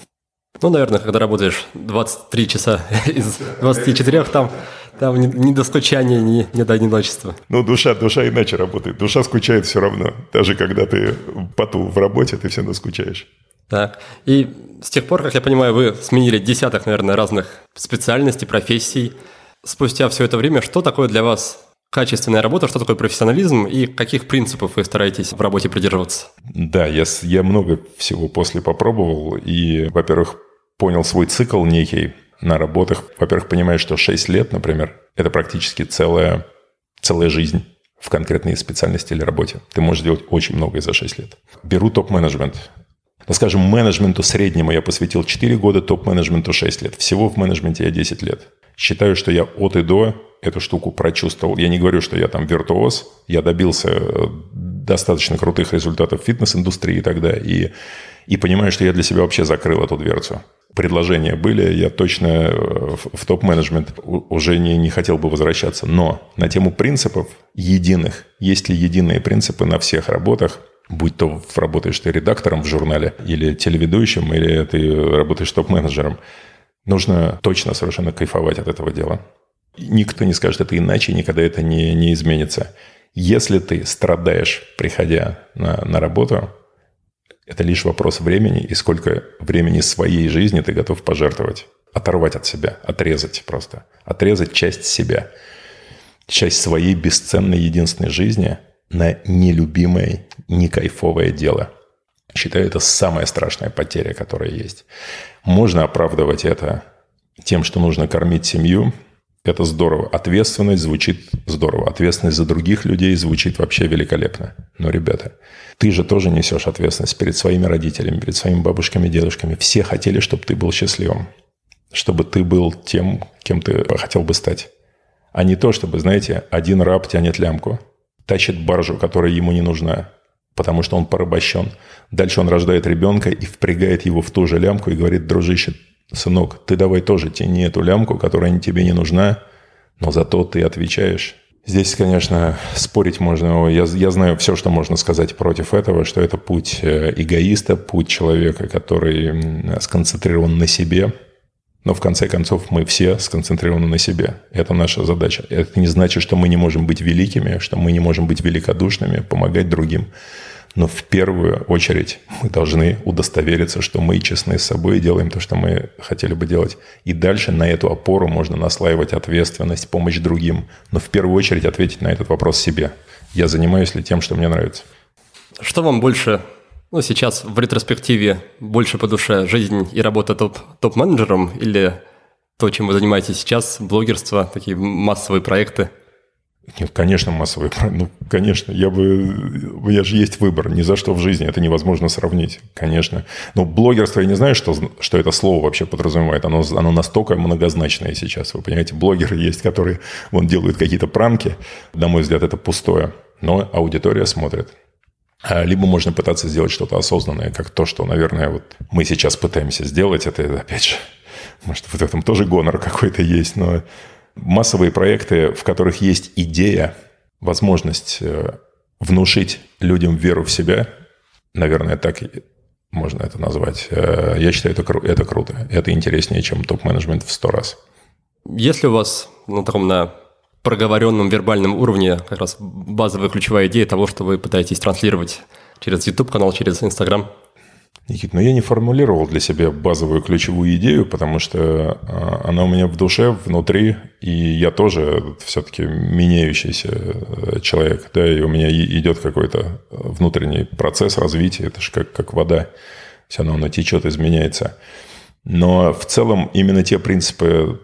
[SPEAKER 1] Ну, наверное, когда работаешь 23 часа из 24, там, там ни, ни до скучания, ни, ни до одиночества.
[SPEAKER 2] Ну, душа, душа иначе работает. Душа скучает все равно. Даже когда ты поту в работе, ты все равно скучаешь.
[SPEAKER 1] Так. И с тех пор, как я понимаю, вы сменили десяток, наверное, разных специальностей, профессий. Спустя все это время, что такое для вас качественная работа, что такое профессионализм и каких принципов вы стараетесь в работе придерживаться?
[SPEAKER 2] Да, я, я много всего после попробовал. И, во-первых, понял свой цикл некий на работах. Во-первых, понимаешь, что 6 лет, например, это практически целая, целая жизнь в конкретной специальности или работе. Ты можешь делать очень многое за 6 лет. Беру топ-менеджмент. Ну, скажем, менеджменту среднему я посвятил 4 года, топ-менеджменту 6 лет. Всего в менеджменте я 10 лет. Считаю, что я от и до эту штуку прочувствовал. Я не говорю, что я там виртуоз. Я добился э, достаточно крутых результатов в фитнес-индустрии тогда. И, и понимаю, что я для себя вообще закрыл эту дверцу предложения были, я точно э, в, топ-менеджмент уже не, не хотел бы возвращаться. Но на тему принципов единых, есть ли единые принципы на всех работах, будь то работаешь ты редактором в журнале, или телеведущим, или ты работаешь топ-менеджером, нужно точно совершенно кайфовать от этого дела. Никто не скажет это иначе, никогда это не, не изменится. Если ты страдаешь, приходя на, на работу, это лишь вопрос времени и сколько времени своей жизни ты готов пожертвовать. Оторвать от себя, отрезать просто. Отрезать часть себя. Часть своей бесценной единственной жизни на нелюбимое, не кайфовое дело. Считаю, это самая страшная потеря, которая есть. Можно оправдывать это тем, что нужно кормить семью. Это здорово. Ответственность звучит здорово. Ответственность за других людей звучит вообще великолепно. Но, ребята, ты же тоже несешь ответственность перед своими родителями, перед своими бабушками, дедушками. Все хотели, чтобы ты был счастливым. Чтобы ты был тем, кем ты хотел бы стать. А не то, чтобы, знаете, один раб тянет лямку, тащит баржу, которая ему не нужна, потому что он порабощен. Дальше он рождает ребенка и впрягает его в ту же лямку и говорит, дружище, сынок, ты давай тоже тяни эту лямку, которая тебе не нужна, но зато ты отвечаешь Здесь, конечно, спорить можно. Я, я знаю все, что можно сказать против этого, что это путь э, эгоиста, путь человека, который сконцентрирован на себе. Но в конце концов мы все сконцентрированы на себе. Это наша задача. Это не значит, что мы не можем быть великими, что мы не можем быть великодушными, помогать другим. Но в первую очередь мы должны удостовериться, что мы честны с собой и делаем то, что мы хотели бы делать. И дальше на эту опору можно наслаивать ответственность, помощь другим. Но в первую очередь ответить на этот вопрос себе. Я занимаюсь ли тем, что мне нравится?
[SPEAKER 1] Что вам больше, ну, сейчас в ретроспективе больше по душе жизнь и работа топ, топ-менеджером или то, чем вы занимаетесь сейчас, блогерство, такие массовые проекты?
[SPEAKER 2] Нет, конечно, массовые. Ну, конечно, я бы... У меня же есть выбор. Ни за что в жизни это невозможно сравнить. Конечно. Но блогерство, я не знаю, что, что это слово вообще подразумевает. Оно, оно настолько многозначное сейчас. Вы понимаете, блогеры есть, которые вон, делают какие-то пранки. На мой взгляд, это пустое. Но аудитория смотрит. А либо можно пытаться сделать что-то осознанное, как то, что, наверное, вот мы сейчас пытаемся сделать. Это, опять же, может, в этом тоже гонор какой-то есть, но массовые проекты, в которых есть идея, возможность э, внушить людям веру в себя, наверное, так можно это назвать. Э, я считаю, это, это круто. Это интереснее, чем топ-менеджмент в сто раз.
[SPEAKER 1] Если у вас на таком на проговоренном вербальном уровне как раз базовая ключевая идея того, что вы пытаетесь транслировать через YouTube-канал, через Instagram –
[SPEAKER 2] Никит, но я не формулировал для себя базовую ключевую идею, потому что а, она у меня в душе, внутри, и я тоже все-таки меняющийся э, человек, да, и у меня идет какой-то внутренний процесс развития, это же как, как вода, все равно она течет, изменяется. Но в целом именно те принципы,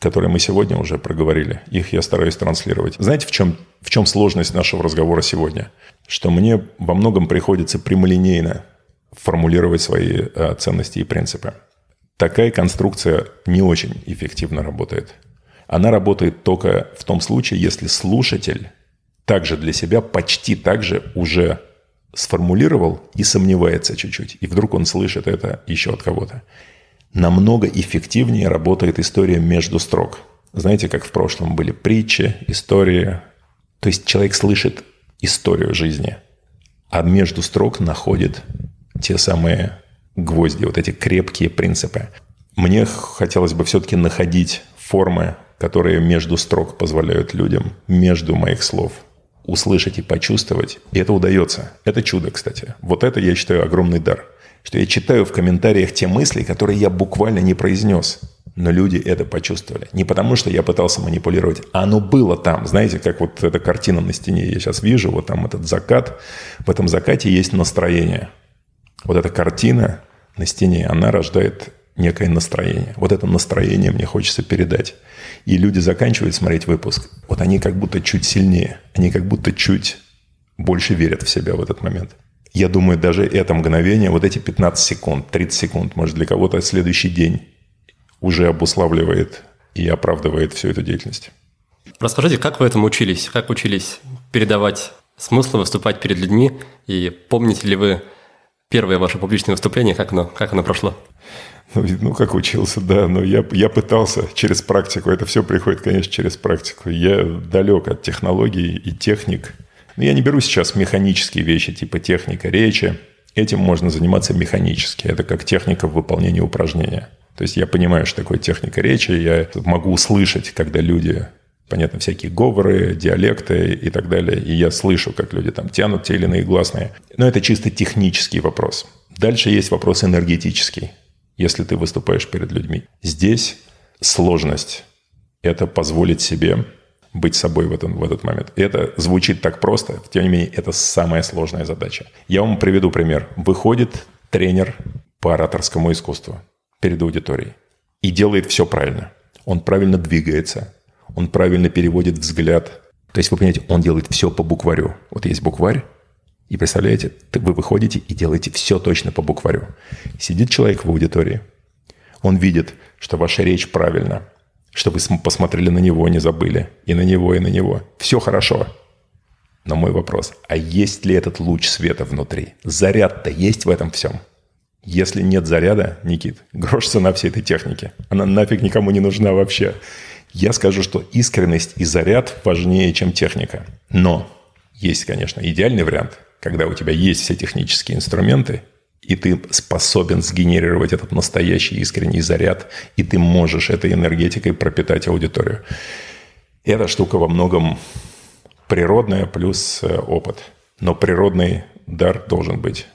[SPEAKER 2] которые мы сегодня уже проговорили, их я стараюсь транслировать. Знаете, в чем, в чем сложность нашего разговора сегодня? Что мне во многом приходится прямолинейно формулировать свои э, ценности и принципы. Такая конструкция не очень эффективно работает. Она работает только в том случае, если слушатель также для себя почти так же уже сформулировал и сомневается чуть-чуть. И вдруг он слышит это еще от кого-то. Намного эффективнее работает история между строк. Знаете, как в прошлом были притчи, истории. То есть человек слышит историю жизни, а между строк находит те самые гвозди, вот эти крепкие принципы. Мне хотелось бы все-таки находить формы, которые между строк позволяют людям, между моих слов, услышать и почувствовать. И это удается. Это чудо, кстати. Вот это, я считаю, огромный дар. Что я читаю в комментариях те мысли, которые я буквально не произнес. Но люди это почувствовали. Не потому, что я пытался манипулировать, а оно было там. Знаете, как вот эта картина на стене я сейчас вижу, вот там этот закат. В этом закате есть настроение – вот эта картина на стене, она рождает некое настроение. Вот это настроение мне хочется передать. И люди заканчивают смотреть выпуск. Вот они как будто чуть сильнее. Они как будто чуть больше верят в себя в этот момент. Я думаю, даже это мгновение, вот эти 15 секунд, 30 секунд, может, для кого-то следующий день уже обуславливает и оправдывает всю эту деятельность.
[SPEAKER 1] Расскажите, как вы этому учились? Как учились передавать смыслы, выступать перед людьми? И помните ли вы первое ваше публичное выступление, как оно, как оно прошло?
[SPEAKER 2] Ну, ну, как учился, да, но я, я пытался через практику. Это все приходит, конечно, через практику. Я далек от технологий и техник. Но я не беру сейчас механические вещи, типа техника речи. Этим можно заниматься механически. Это как техника в выполнении упражнения. То есть я понимаю, что такое техника речи, я могу услышать, когда люди понятно, всякие говоры, диалекты и так далее. И я слышу, как люди там тянут те или иные гласные. Но это чисто технический вопрос. Дальше есть вопрос энергетический, если ты выступаешь перед людьми. Здесь сложность – это позволить себе быть собой в, этом, в этот момент. Это звучит так просто, тем не менее, это самая сложная задача. Я вам приведу пример. Выходит тренер по ораторскому искусству перед аудиторией и делает все правильно. Он правильно двигается, он правильно переводит взгляд. То есть, вы понимаете, он делает все по букварю. Вот есть букварь, и представляете, вы выходите и делаете все точно по букварю. Сидит человек в аудитории, он видит, что ваша речь правильна, что вы посмотрели на него, не забыли, и на него, и на него. Все хорошо. Но мой вопрос, а есть ли этот луч света внутри? Заряд-то есть в этом всем? Если нет заряда, Никит, грош цена всей этой техники. Она нафиг никому не нужна вообще. Я скажу, что искренность и заряд важнее, чем техника. Но есть, конечно, идеальный вариант, когда у тебя есть все технические инструменты, и ты способен сгенерировать этот настоящий искренний заряд, и ты можешь этой энергетикой пропитать аудиторию. Эта штука во многом природная плюс э, опыт. Но природный дар должен быть.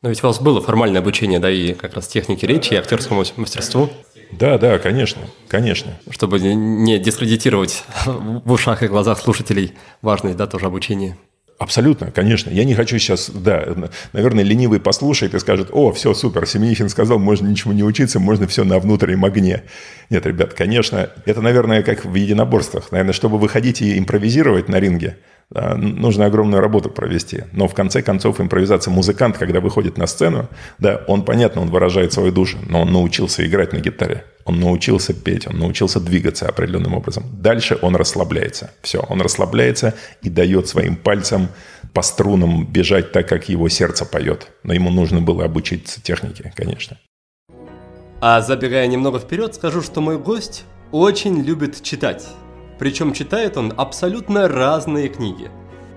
[SPEAKER 1] Но ведь у вас было формальное обучение, да, и как раз техники речи, и актерскому мастерству.
[SPEAKER 2] Да, да, конечно, конечно.
[SPEAKER 1] Чтобы не дискредитировать в ушах и глазах слушателей важность, да, тоже обучения.
[SPEAKER 2] Абсолютно, конечно. Я не хочу сейчас, да, наверное, ленивый послушает и скажет, о, все, супер, Семенихин сказал, можно ничему не учиться, можно все на внутреннем огне. Нет, ребят, конечно, это, наверное, как в единоборствах. Наверное, чтобы выходить и импровизировать на ринге, нужно огромную работу провести. Но в конце концов импровизация музыкант, когда выходит на сцену, да, он, понятно, он выражает свою душу, но он научился играть на гитаре, он научился петь, он научился двигаться определенным образом. Дальше он расслабляется. Все, он расслабляется и дает своим пальцам по струнам бежать так, как его сердце поет. Но ему нужно было обучиться технике, конечно.
[SPEAKER 1] А забегая немного вперед, скажу, что мой гость очень любит читать. Причем читает он абсолютно разные книги.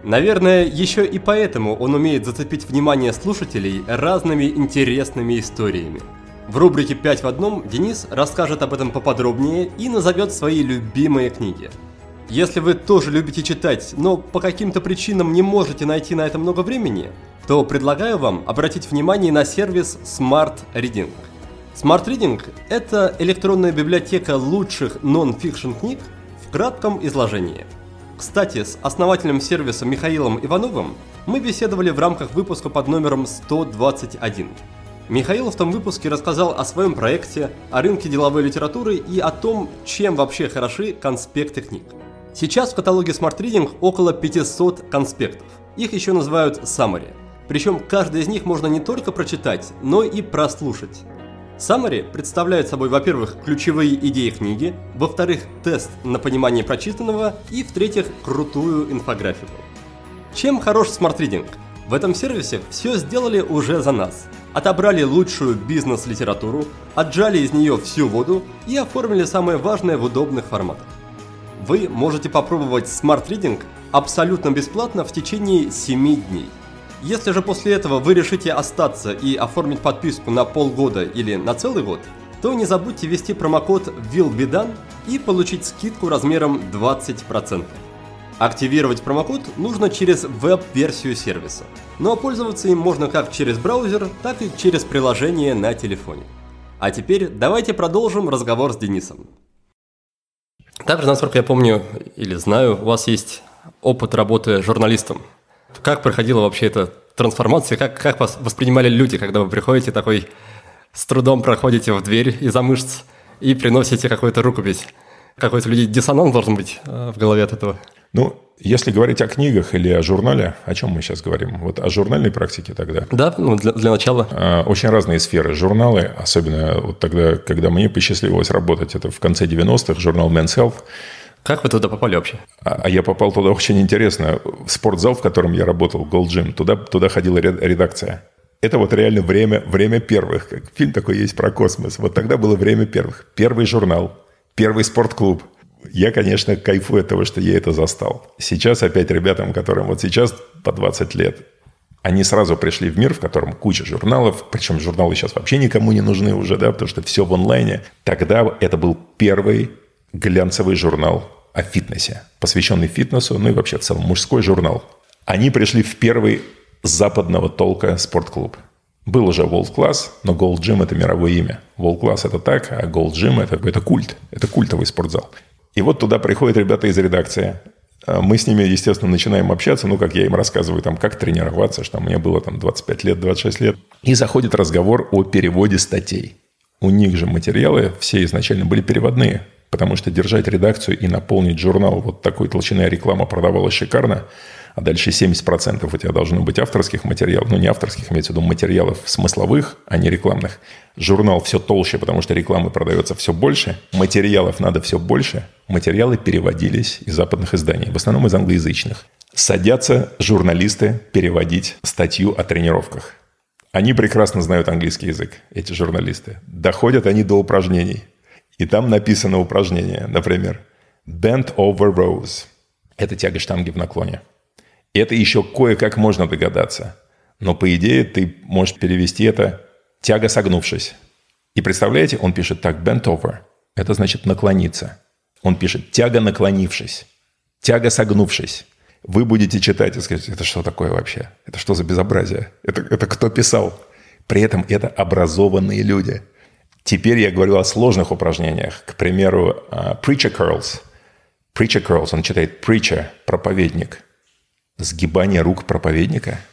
[SPEAKER 1] Наверное, еще и поэтому он умеет зацепить внимание слушателей разными интересными историями. В рубрике «5 в одном» Денис расскажет об этом поподробнее и назовет свои любимые книги. Если вы тоже любите читать, но по каким-то причинам не можете найти на это много времени, то предлагаю вам обратить внимание на сервис Smart Reading. Smart Reading – это электронная библиотека лучших нон-фикшн книг – кратком изложении. Кстати, с основателем сервиса Михаилом Ивановым мы беседовали в рамках выпуска под номером 121. Михаил в том выпуске рассказал о своем проекте, о рынке деловой литературы и о том, чем вообще хороши конспекты книг. Сейчас в каталоге Smart Reading около 500 конспектов. Их еще называют summary. Причем каждый из них можно не только прочитать, но и прослушать. Summary представляет собой, во-первых, ключевые идеи книги, во-вторых, тест на понимание прочитанного и, в-третьих, крутую инфографику. Чем хорош Smart Reading? В этом сервисе все сделали уже за нас. Отобрали лучшую бизнес-литературу, отжали из нее всю воду и оформили самое важное в удобных форматах. Вы можете попробовать Smart Reading абсолютно бесплатно в течение 7 дней. Если же после этого вы решите остаться и оформить подписку на полгода или на целый год, то не забудьте ввести промокод WILLBEDONE и получить скидку размером 20%. Активировать промокод нужно через веб-версию сервиса, но пользоваться им можно как через браузер, так и через приложение на телефоне. А теперь давайте продолжим разговор с Денисом. Также, насколько я помню или знаю, у вас есть опыт работы журналистом. Как проходила вообще эта трансформация? Как, как вас воспринимали люди, когда вы приходите такой, с трудом проходите в дверь из-за мышц и приносите какую-то рукопись? Какой-то у людей диссонанс должен быть э, в голове от этого?
[SPEAKER 2] Ну, если говорить о книгах или о журнале, о чем мы сейчас говорим? Вот о журнальной практике тогда?
[SPEAKER 1] Да, ну, для, для начала.
[SPEAKER 2] А, очень разные сферы. Журналы, особенно вот тогда, когда мне посчастливилось работать, это в конце 90-х, журнал Men's Health,
[SPEAKER 1] как вы туда попали вообще?
[SPEAKER 2] А, а я попал туда очень интересно. В спортзал, в котором я работал, Gold Gym, туда, туда ходила редакция. Это вот реально время, время первых. Как фильм такой есть про космос. Вот тогда было время первых. Первый журнал, первый спортклуб. Я, конечно, кайфую от того, что я это застал. Сейчас опять ребятам, которым вот сейчас по 20 лет, они сразу пришли в мир, в котором куча журналов, причем журналы сейчас вообще никому не нужны уже, да, потому что все в онлайне. Тогда это был первый глянцевый журнал о фитнесе, посвященный фитнесу, ну и вообще в целом мужской журнал. Они пришли в первый западного толка спортклуб. Был уже World Class, но Gold Gym – это мировое имя. World Class – это так, а Gold Gym – это, это культ. Это культовый спортзал. И вот туда приходят ребята из редакции. А мы с ними, естественно, начинаем общаться, ну, как я им рассказываю, там, как тренироваться, что мне было там 25 лет, 26 лет. И заходит разговор о переводе статей. У них же материалы все изначально были переводные. Потому что держать редакцию и наполнить журнал вот такой толщиной реклама продавалась шикарно, а дальше 70% у тебя должно быть авторских материалов, ну не авторских, имеется в виду материалов смысловых, а не рекламных. Журнал все толще, потому что рекламы продается все больше, материалов надо все больше, материалы переводились из западных изданий, в основном из англоязычных. Садятся журналисты переводить статью о тренировках. Они прекрасно знают английский язык, эти журналисты. Доходят они до упражнений. И там написано упражнение, например, bend over rows. Это тяга штанги в наклоне. Это еще кое-как можно догадаться. Но по идее ты можешь перевести это тяга согнувшись. И представляете, он пишет так, bent over. Это значит наклониться. Он пишет тяга наклонившись. Тяга согнувшись. Вы будете читать и скажете, это что такое вообще? Это что за безобразие? Это, это кто писал? При этом это образованные люди. Теперь я говорю о сложных упражнениях. К примеру, uh, Preacher Curls. Preacher Curls, он читает Preacher, проповедник. Сгибание рук проповедника –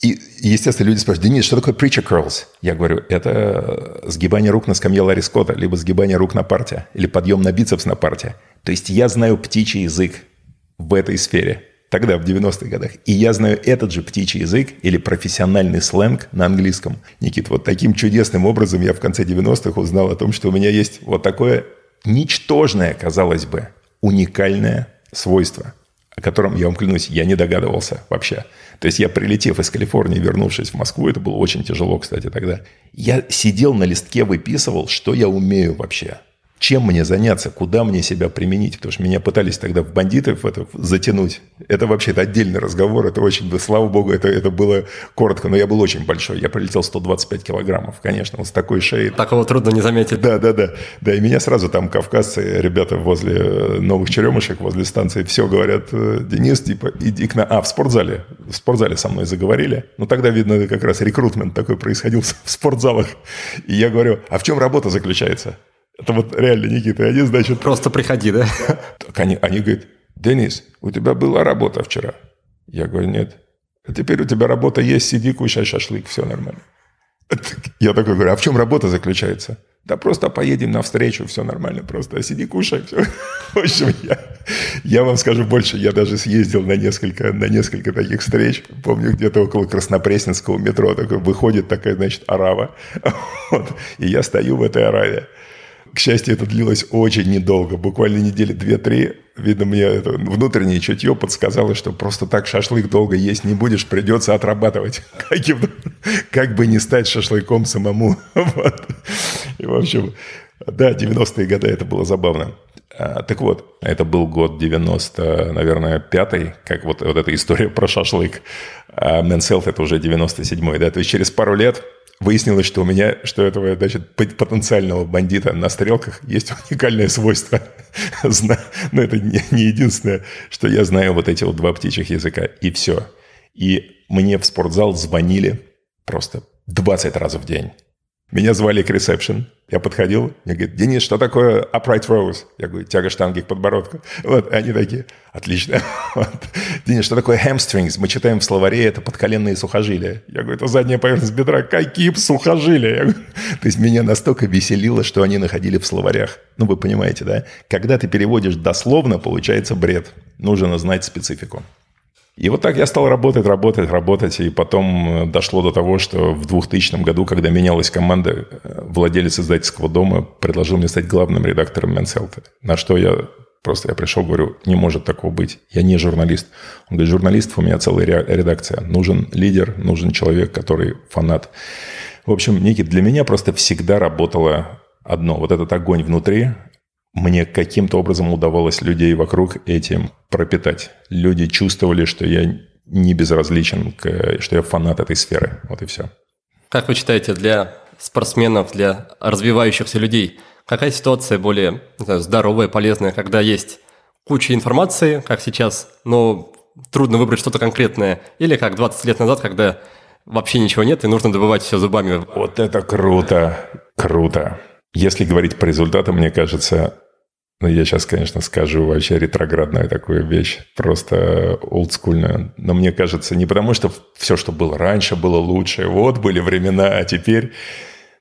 [SPEAKER 2] и, естественно, люди спрашивают, Денис, что такое preacher curls? Я говорю, это сгибание рук на скамье Ларри Скотта, либо сгибание рук на парте, или подъем на бицепс на парте. То есть я знаю птичий язык в этой сфере, тогда, в 90-х годах. И я знаю этот же птичий язык или профессиональный сленг на английском. Никит, вот таким чудесным образом я в конце 90-х узнал о том, что у меня есть вот такое ничтожное, казалось бы, уникальное свойство, о котором, я вам клянусь, я не догадывался вообще. То есть я, прилетев из Калифорнии, вернувшись в Москву, это было очень тяжело, кстати, тогда, я сидел на листке, выписывал, что я умею вообще чем мне заняться, куда мне себя применить, потому что меня пытались тогда в бандитов это затянуть. Это вообще это отдельный разговор, это очень, слава богу, это, это было коротко, но я был очень большой. Я прилетел 125 килограммов, конечно, вот с такой шеей.
[SPEAKER 1] Такого трудно не заметить.
[SPEAKER 2] Да, да, да. Да, и меня сразу там кавказцы, ребята возле э, новых черемушек, возле станции, все говорят, «Э, Денис, типа, иди к нам. А, в спортзале. В спортзале со мной заговорили. Ну, тогда, видно, как раз рекрутмент такой происходил в спортзалах. И я говорю, а в чем работа заключается? Это вот реально, Никита, они, значит...
[SPEAKER 1] Просто приходи, да?
[SPEAKER 2] Так они, они говорят, Денис, у тебя была работа вчера? Я говорю, нет. А теперь у тебя работа есть, сиди, кушай шашлык, все нормально. Я такой говорю, а в чем работа заключается? Да просто поедем навстречу, все нормально, просто сиди, кушай, все. В общем, я, я вам скажу больше, я даже съездил на несколько, на несколько таких встреч. Помню, где-то около Краснопресненского метро такой, выходит такая, значит, арава. Вот, и я стою в этой араве. К счастью, это длилось очень недолго, буквально недели две-три. Видно, мне это внутреннее чутье подсказало, что просто так шашлык долго есть не будешь, придется отрабатывать. Каким, как бы не стать шашлыком самому. Вот. И, в общем, да, 90-е годы это было забавно. А, так вот, это был год 90, наверное, пятый, как вот, вот эта история про шашлык. А Men's Health это уже 97-й, да, то есть через пару лет Выяснилось, что у меня, что этого, значит, потенциального бандита на стрелках есть уникальное свойство. Но это не единственное, что я знаю вот эти вот два птичьих языка, и все. И мне в спортзал звонили просто 20 раз в день. Меня звали к ресепшн. Я подходил, мне говорят, Денис, что такое upright rows? Я говорю, тяга штанги к подбородку. Вот, они такие, отлично. Вот. Денис, что такое hamstrings? Мы читаем в словаре, это подколенные сухожилия. Я говорю, это задняя поверхность бедра. Какие сухожилия? Говорю, То есть меня настолько веселило, что они находили в словарях. Ну, вы понимаете, да? Когда ты переводишь дословно, получается бред. Нужно знать специфику. И вот так я стал работать, работать, работать. И потом э, дошло до того, что в 2000 году, когда менялась команда, э, владелец издательского дома предложил мне стать главным редактором Men's Health. На что я просто я пришел, говорю, не может такого быть. Я не журналист. Он говорит, журналистов у меня целая редакция. Нужен лидер, нужен человек, который фанат. В общем, Никит, для меня просто всегда работало одно. Вот этот огонь внутри, мне каким-то образом удавалось людей вокруг этим пропитать. Люди чувствовали, что я не безразличен, что я фанат этой сферы. Вот и все.
[SPEAKER 1] Как вы считаете, для спортсменов, для развивающихся людей, какая ситуация более знаю, здоровая, полезная, когда есть куча информации, как сейчас, но трудно выбрать что-то конкретное, или как 20 лет назад, когда вообще ничего нет, и нужно добывать все зубами.
[SPEAKER 2] Вот это круто, круто. Если говорить по результатам, мне кажется, ну, я сейчас, конечно, скажу вообще ретроградную такую вещь, просто олдскульную. Но мне кажется, не потому, что все, что было раньше, было лучше. Вот были времена, а теперь...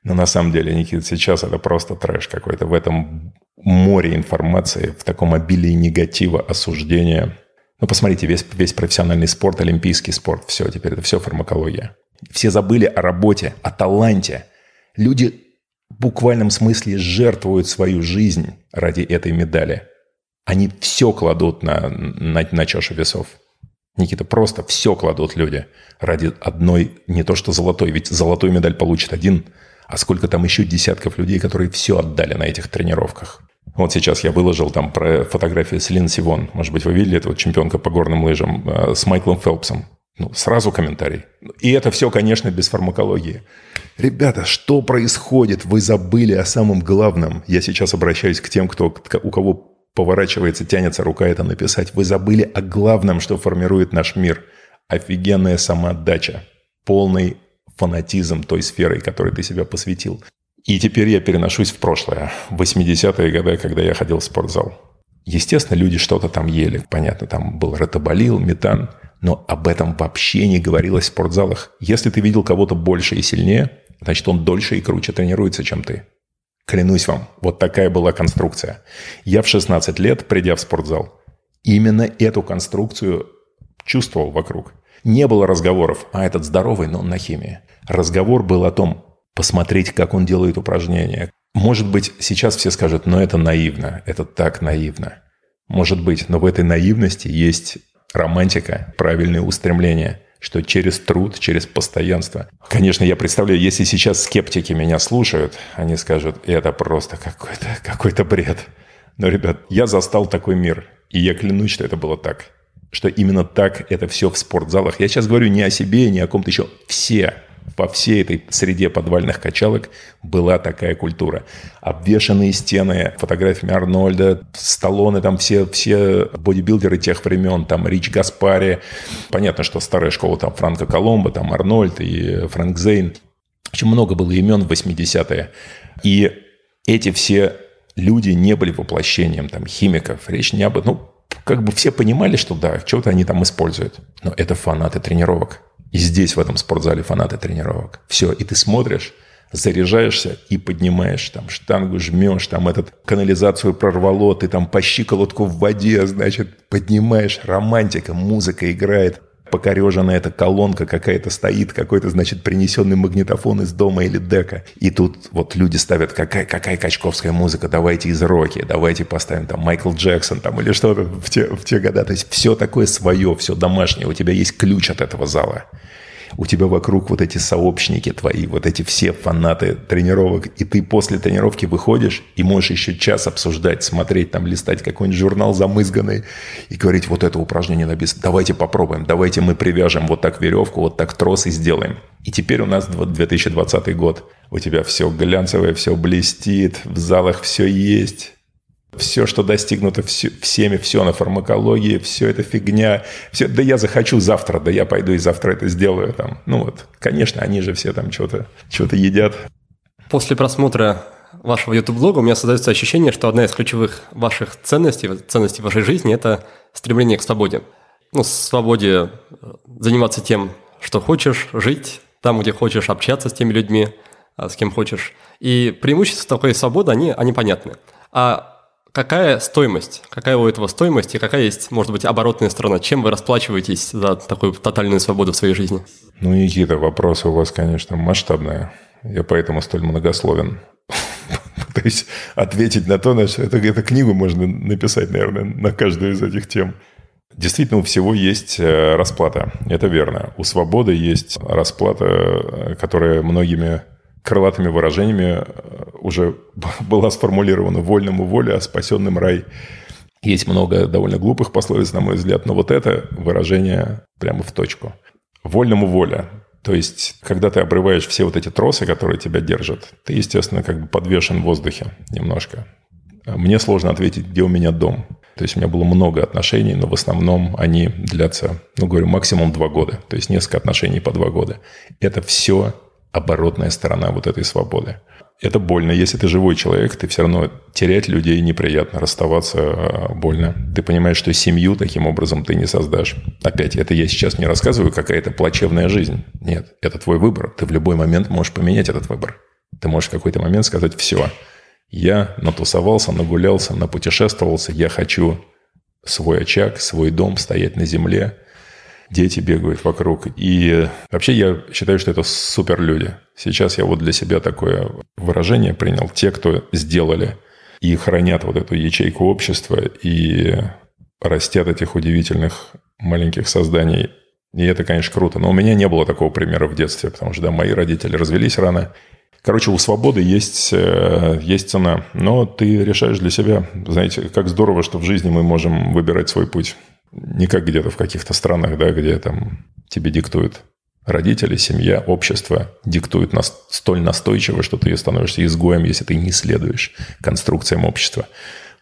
[SPEAKER 2] Но на самом деле, Никита, сейчас это просто трэш какой-то. В этом море информации, в таком обилии негатива, осуждения. Ну, посмотрите, весь, весь профессиональный спорт, олимпийский спорт, все, теперь это все фармакология. Все забыли о работе, о таланте. Люди буквальном смысле жертвуют свою жизнь ради этой медали. Они все кладут на, на, на чашу весов. Никита, просто все кладут люди ради одной, не то что золотой, ведь золотую медаль получит один, а сколько там еще десятков людей, которые все отдали на этих тренировках. Вот сейчас я выложил там про фотографию Селин Сивон. Может быть, вы видели, это вот чемпионка по горным лыжам э, с Майклом Фелпсом. Ну, сразу комментарий. И это все, конечно, без фармакологии. Ребята, что происходит? Вы забыли о самом главном. Я сейчас обращаюсь к тем, кто, у кого поворачивается, тянется рука это написать. Вы забыли о главном, что формирует наш мир. Офигенная самоотдача. Полный фанатизм той сферой, которой ты себя посвятил. И теперь я переношусь в прошлое. В 80-е годы, когда я ходил в спортзал. Естественно, люди что-то там ели. Понятно, там был ротоболил, метан. Но об этом вообще не говорилось в спортзалах. Если ты видел кого-то больше и сильнее, значит, он дольше и круче тренируется, чем ты. Клянусь вам, вот такая была конструкция. Я в 16 лет, придя в спортзал, именно эту конструкцию чувствовал вокруг. Не было разговоров, а этот здоровый, но он на химии. Разговор был о том, посмотреть, как он делает упражнения. Может быть, сейчас все скажут, но это наивно, это так наивно. Может быть, но в этой наивности есть романтика, правильные устремления – что через труд, через постоянство. Конечно, я представляю, если сейчас скептики меня слушают, они скажут, это просто какой-то какой бред. Но, ребят, я застал такой мир, и я клянусь, что это было так. Что именно так это все в спортзалах. Я сейчас говорю не о себе, не о ком-то еще. Все по всей этой среде подвальных качалок была такая культура. Обвешанные стены фотографиями Арнольда, Сталлоне, там все, все бодибилдеры тех времен, там Рич Гаспари. Понятно, что старая школа, там Франко Коломбо, там Арнольд и Фрэнк Зейн. Очень много было имен в 80-е. И эти все люди не были воплощением там химиков. Речь не об. Ну, как бы все понимали, что да, что-то они там используют. Но это фанаты тренировок. И здесь, в этом спортзале, фанаты тренировок. Все, и ты смотришь, заряжаешься и поднимаешь там штангу, жмешь, там этот канализацию прорвало, ты там по щиколотку в воде, значит, поднимаешь, романтика, музыка играет покореженная эта колонка какая-то стоит, какой-то, значит, принесенный магнитофон из дома или дека. И тут вот люди ставят, какая, какая качковская музыка, давайте из роки, давайте поставим там Майкл Джексон там или что-то в те, в те года. То есть все такое свое, все домашнее. У тебя есть ключ от этого зала у тебя вокруг вот эти сообщники твои, вот эти все фанаты тренировок, и ты после тренировки выходишь и можешь еще час обсуждать, смотреть, там, листать какой-нибудь журнал замызганный и говорить, вот это упражнение написано, давайте попробуем, давайте мы привяжем вот так веревку, вот так трос и сделаем. И теперь у нас 2020 год. У тебя все глянцевое, все блестит, в залах все есть все, что достигнуто все, всеми, все на фармакологии, все это фигня. Все, да я захочу завтра, да я пойду и завтра это сделаю. Там. Ну вот, конечно, они же все там что-то что едят.
[SPEAKER 1] После просмотра вашего YouTube-блога у меня создается ощущение, что одна из ключевых ваших ценностей, ценностей вашей жизни – это стремление к свободе. Ну, свободе э, заниматься тем, что хочешь, жить там, где хочешь, общаться с теми людьми, э, с кем хочешь. И преимущества такой свободы, они, они понятны. А Какая стоимость? Какая у этого стоимость и какая есть, может быть, оборотная сторона? Чем вы расплачиваетесь за такую тотальную свободу в своей жизни?
[SPEAKER 2] Ну, Никита, вопрос у вас, конечно, масштабный. Я поэтому столь многословен. То есть ответить на то, на что это, эту книгу можно написать, наверное, на каждую из этих тем. Действительно, у всего есть э, расплата. Это верно. У свободы есть расплата, э, которая многими крылатыми выражениями э, уже была сформулирована «вольному воля, а спасенным рай». Есть много довольно глупых пословиц, на мой взгляд, но вот это выражение прямо в точку. «Вольному воля». То есть, когда ты обрываешь все вот эти тросы, которые тебя держат, ты, естественно, как бы подвешен в воздухе немножко. Мне сложно ответить, где у меня дом. То есть у меня было много отношений, но в основном они длятся, ну, говорю, максимум два года. То есть несколько отношений по два года. Это все оборотная сторона вот этой свободы. Это больно. Если ты живой человек, ты все равно терять людей неприятно, расставаться а, больно. Ты понимаешь, что семью таким образом ты не создашь. Опять, это я сейчас не рассказываю, какая-то плачевная жизнь. Нет, это твой выбор. Ты в любой момент можешь поменять этот выбор. Ты можешь в какой-то момент сказать, все, я натусовался, нагулялся, напутешествовался, я хочу свой очаг, свой дом, стоять на земле, дети бегают вокруг. И вообще я считаю, что это супер люди. Сейчас я вот для себя такое выражение принял. Те, кто сделали и хранят вот эту ячейку общества и растят этих удивительных маленьких созданий. И это, конечно, круто. Но у меня не было такого примера в детстве, потому что, да, мои родители развелись рано. Короче, у свободы есть, э, есть цена, но ты решаешь для себя. Знаете, как здорово, что в жизни мы можем выбирать свой путь. Не как где-то в каких-то странах, да, где там тебе диктуют родители, семья, общество диктуют нас столь настойчиво, что ты становишься изгоем, если ты не следуешь конструкциям общества.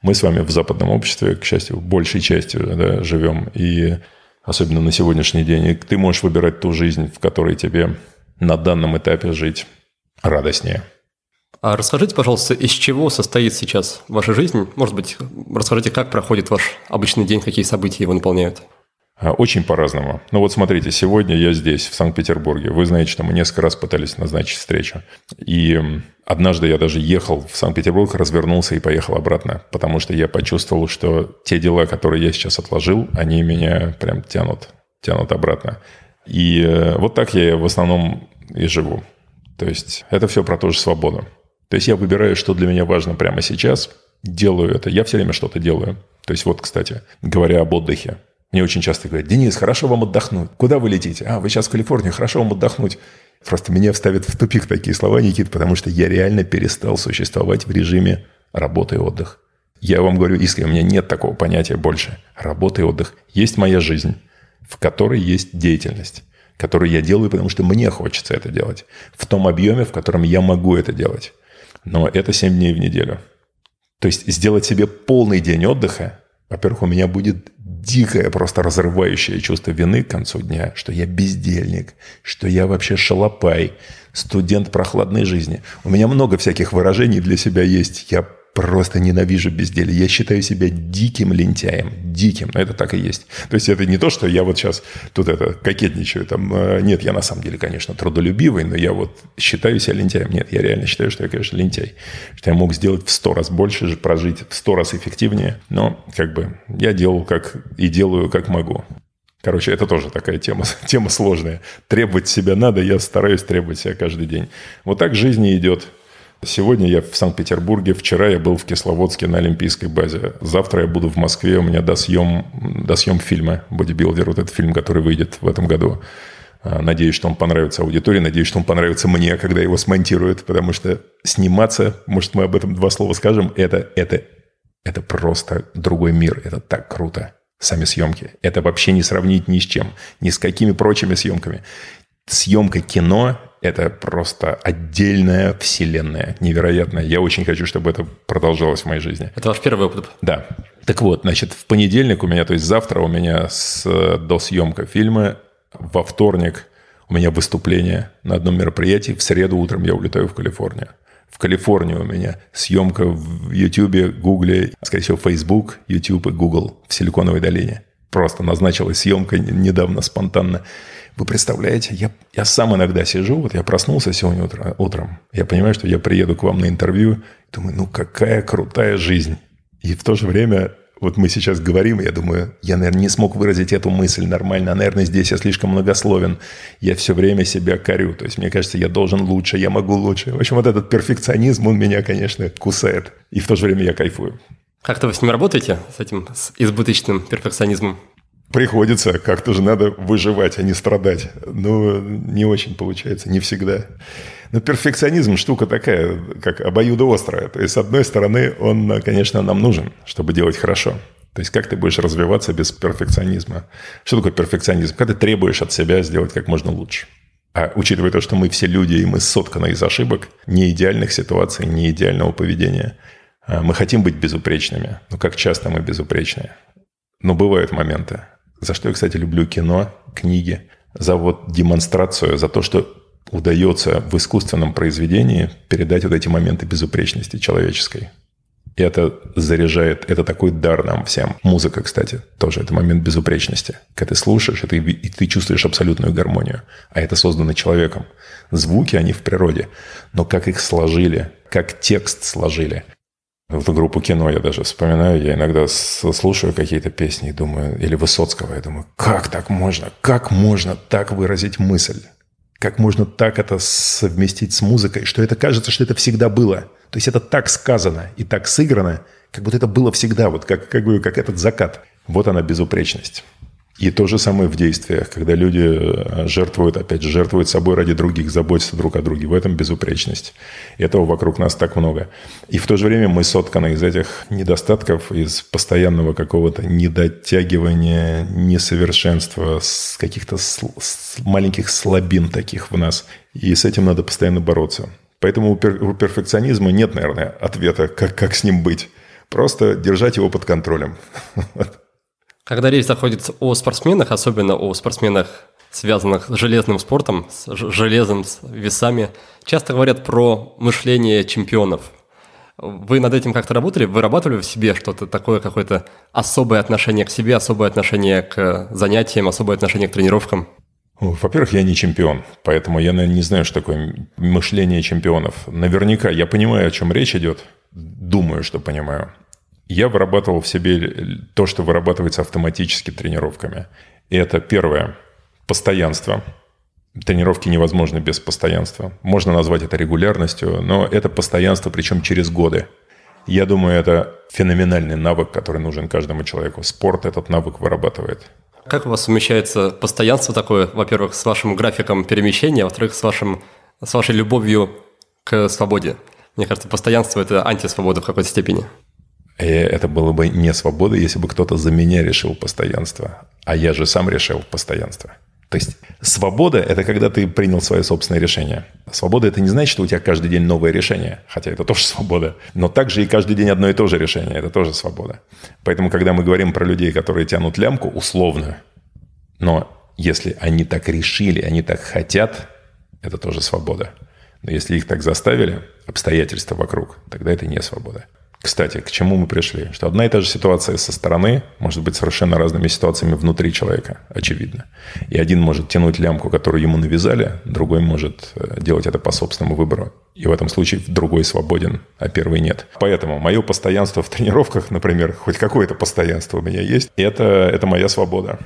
[SPEAKER 2] Мы с вами в западном обществе, к счастью, большей частью да, живем. И особенно на сегодняшний день, и ты можешь выбирать ту жизнь, в которой тебе на данном этапе жить радостнее.
[SPEAKER 1] А расскажите, пожалуйста, из чего состоит сейчас ваша жизнь? Может быть, расскажите, как проходит ваш обычный день, какие события его наполняют?
[SPEAKER 2] А, очень по-разному. Ну вот смотрите, сегодня я здесь, в Санкт-Петербурге. Вы знаете, что мы несколько раз пытались назначить встречу. И однажды я даже ехал в Санкт-Петербург, развернулся и поехал обратно, потому что я почувствовал, что те дела, которые я сейчас отложил, они меня прям тянут, тянут обратно. И э, вот так я в основном и живу. То есть это все про ту же свободу. То есть я выбираю, что для меня важно прямо сейчас, делаю это. Я все время что-то делаю. То есть вот, кстати, говоря об отдыхе. Мне очень часто говорят, Денис, хорошо вам отдохнуть. Куда вы летите? А, вы сейчас в Калифорнии, хорошо вам отдохнуть. Просто меня вставят в тупик такие слова, Никит, потому что я реально перестал существовать в режиме работы и отдых. Я вам говорю искренне, у меня нет такого понятия больше. Работа и отдых. Есть моя жизнь, в которой есть деятельность, которую я делаю, потому что мне хочется это делать. В том объеме, в котором я могу это делать. Но это 7 дней в неделю. То есть сделать себе полный день отдыха, во-первых, у меня будет дикое, просто разрывающее чувство вины к концу дня, что я бездельник, что я вообще шалопай, студент прохладной жизни. У меня много всяких выражений для себя есть. Я просто ненавижу безделье. Я считаю себя диким лентяем. Диким. Но это так и есть. То есть это не то, что я вот сейчас тут это кокетничаю. Там, э, нет, я на самом деле, конечно, трудолюбивый, но я вот считаю себя лентяем. Нет, я реально считаю, что я, конечно, лентяй. Что я мог сделать в сто раз больше, прожить в сто раз эффективнее. Но как бы я делал как и делаю как могу. Короче, это тоже такая тема, тема сложная. Требовать себя надо, я стараюсь требовать себя каждый день. Вот так жизнь и идет. Сегодня я в Санкт-Петербурге, вчера я был в Кисловодске на Олимпийской базе. Завтра я буду в Москве, у меня досъем, досъем фильма «Бодибилдер», вот этот фильм, который выйдет в этом году. А, надеюсь, что он понравится аудитории, надеюсь, что он понравится мне, когда его смонтируют, потому что сниматься, может, мы об этом два слова скажем, это, это, это просто другой мир, это так круто. Сами съемки. Это вообще не сравнить ни с чем, ни с какими прочими съемками. Съемка кино это просто отдельная вселенная, невероятная. Я очень хочу, чтобы это продолжалось в моей жизни.
[SPEAKER 1] Это ваш первый опыт?
[SPEAKER 2] Да. Так вот, значит, в понедельник у меня, то есть завтра у меня с, до съемка фильма, во вторник у меня выступление на одном мероприятии, в среду утром я улетаю в Калифорнию. В Калифорнии у меня съемка в YouTube, Гугле, скорее всего, Facebook, YouTube и Google в Силиконовой долине. Просто назначилась съемка недавно, спонтанно. Вы представляете, я, я сам иногда сижу, вот я проснулся сегодня утро, утром, я понимаю, что я приеду к вам на интервью, думаю, ну какая крутая жизнь. И в то же время вот мы сейчас говорим, я думаю, я, наверное, не смог выразить эту мысль нормально, а, наверное, здесь я слишком многословен. Я все время себя корю. То есть, мне кажется, я должен лучше, я могу лучше. В общем, вот этот перфекционизм, он меня, конечно, кусает. И в то же время я кайфую.
[SPEAKER 1] Как-то вы с ним работаете, с этим с избыточным перфекционизмом?
[SPEAKER 2] Приходится, как-то же надо выживать, а не страдать. Но не очень получается, не всегда. Но перфекционизм штука такая, как обоюдоострая. То есть, с одной стороны, он, конечно, нам нужен, чтобы делать хорошо. То есть, как ты будешь развиваться без перфекционизма? Что такое перфекционизм? Когда ты требуешь от себя сделать как можно лучше. А учитывая то, что мы все люди, и мы сотканы из ошибок, не идеальных ситуаций, не идеального поведения, мы хотим быть безупречными. Но как часто мы безупречны? Но бывают моменты. За что я, кстати, люблю кино, книги. За вот демонстрацию, за то, что удается в искусственном произведении передать вот эти моменты безупречности человеческой. И это заряжает, это такой дар нам всем. Музыка, кстати, тоже это момент безупречности. Когда ты слушаешь, это, и ты чувствуешь абсолютную гармонию. А это создано человеком. Звуки, они в природе. Но как их сложили, как текст сложили, Эту группу кино я даже вспоминаю. Я иногда слушаю какие-то песни и думаю, или Высоцкого, я думаю, как так можно? Как можно так выразить мысль? Как можно так это совместить с музыкой, что это кажется, что это всегда было. То есть это так сказано и так сыграно, как будто это было всегда, вот как, как, как этот закат. Вот она безупречность. И то же самое в действиях, когда люди э, жертвуют, опять же, жертвуют собой ради других, заботятся друг о друге. В этом безупречность. Этого вокруг нас так много. И в то же время мы сотканы из этих недостатков, из постоянного какого-то недотягивания, несовершенства, с каких-то с маленьких слабин таких в нас. И с этим надо постоянно бороться. Поэтому у, пер- у перфекционизма нет, наверное, ответа, как, как с ним быть. Просто держать его под контролем.
[SPEAKER 1] Когда речь заходит о спортсменах, особенно о спортсменах, связанных с железным спортом, с железом, с весами, часто говорят про мышление чемпионов. Вы над этим как-то работали? Вырабатывали в себе что-то такое, какое-то особое отношение к себе, особое отношение к занятиям, особое отношение к тренировкам?
[SPEAKER 2] Во-первых, я не чемпион, поэтому я наверное, не знаю, что такое мышление чемпионов. Наверняка я понимаю, о чем речь идет, думаю, что понимаю. Я вырабатывал в себе то, что вырабатывается автоматически тренировками. И это первое – постоянство. Тренировки невозможны без постоянства. Можно назвать это регулярностью, но это постоянство, причем через годы. Я думаю, это феноменальный навык, который нужен каждому человеку. Спорт этот навык вырабатывает.
[SPEAKER 1] Как у вас совмещается постоянство такое, во-первых, с вашим графиком перемещения, а во-вторых, с, вашим, с вашей любовью к свободе? Мне кажется, постоянство – это антисвобода в какой-то степени.
[SPEAKER 2] И это было бы не свобода, если бы кто-то за меня решил постоянство. А я же сам решил постоянство. То есть свобода – это когда ты принял свое собственное решение. Свобода – это не значит, что у тебя каждый день новое решение, хотя это тоже свобода. Но также и каждый день одно и то же решение – это тоже свобода. Поэтому, когда мы говорим про людей, которые тянут лямку, условно, но если они так решили, они так хотят, это тоже свобода. Но если их так заставили, обстоятельства вокруг, тогда это не свобода. Кстати, к чему мы пришли? Что одна и та же ситуация со стороны может быть совершенно разными ситуациями внутри человека, очевидно. И один может тянуть лямку, которую ему навязали, другой может э, делать это по собственному выбору. И в этом случае другой свободен, а первый нет. Поэтому мое постоянство в тренировках, например, хоть какое-то постоянство у меня есть, это, это моя свобода.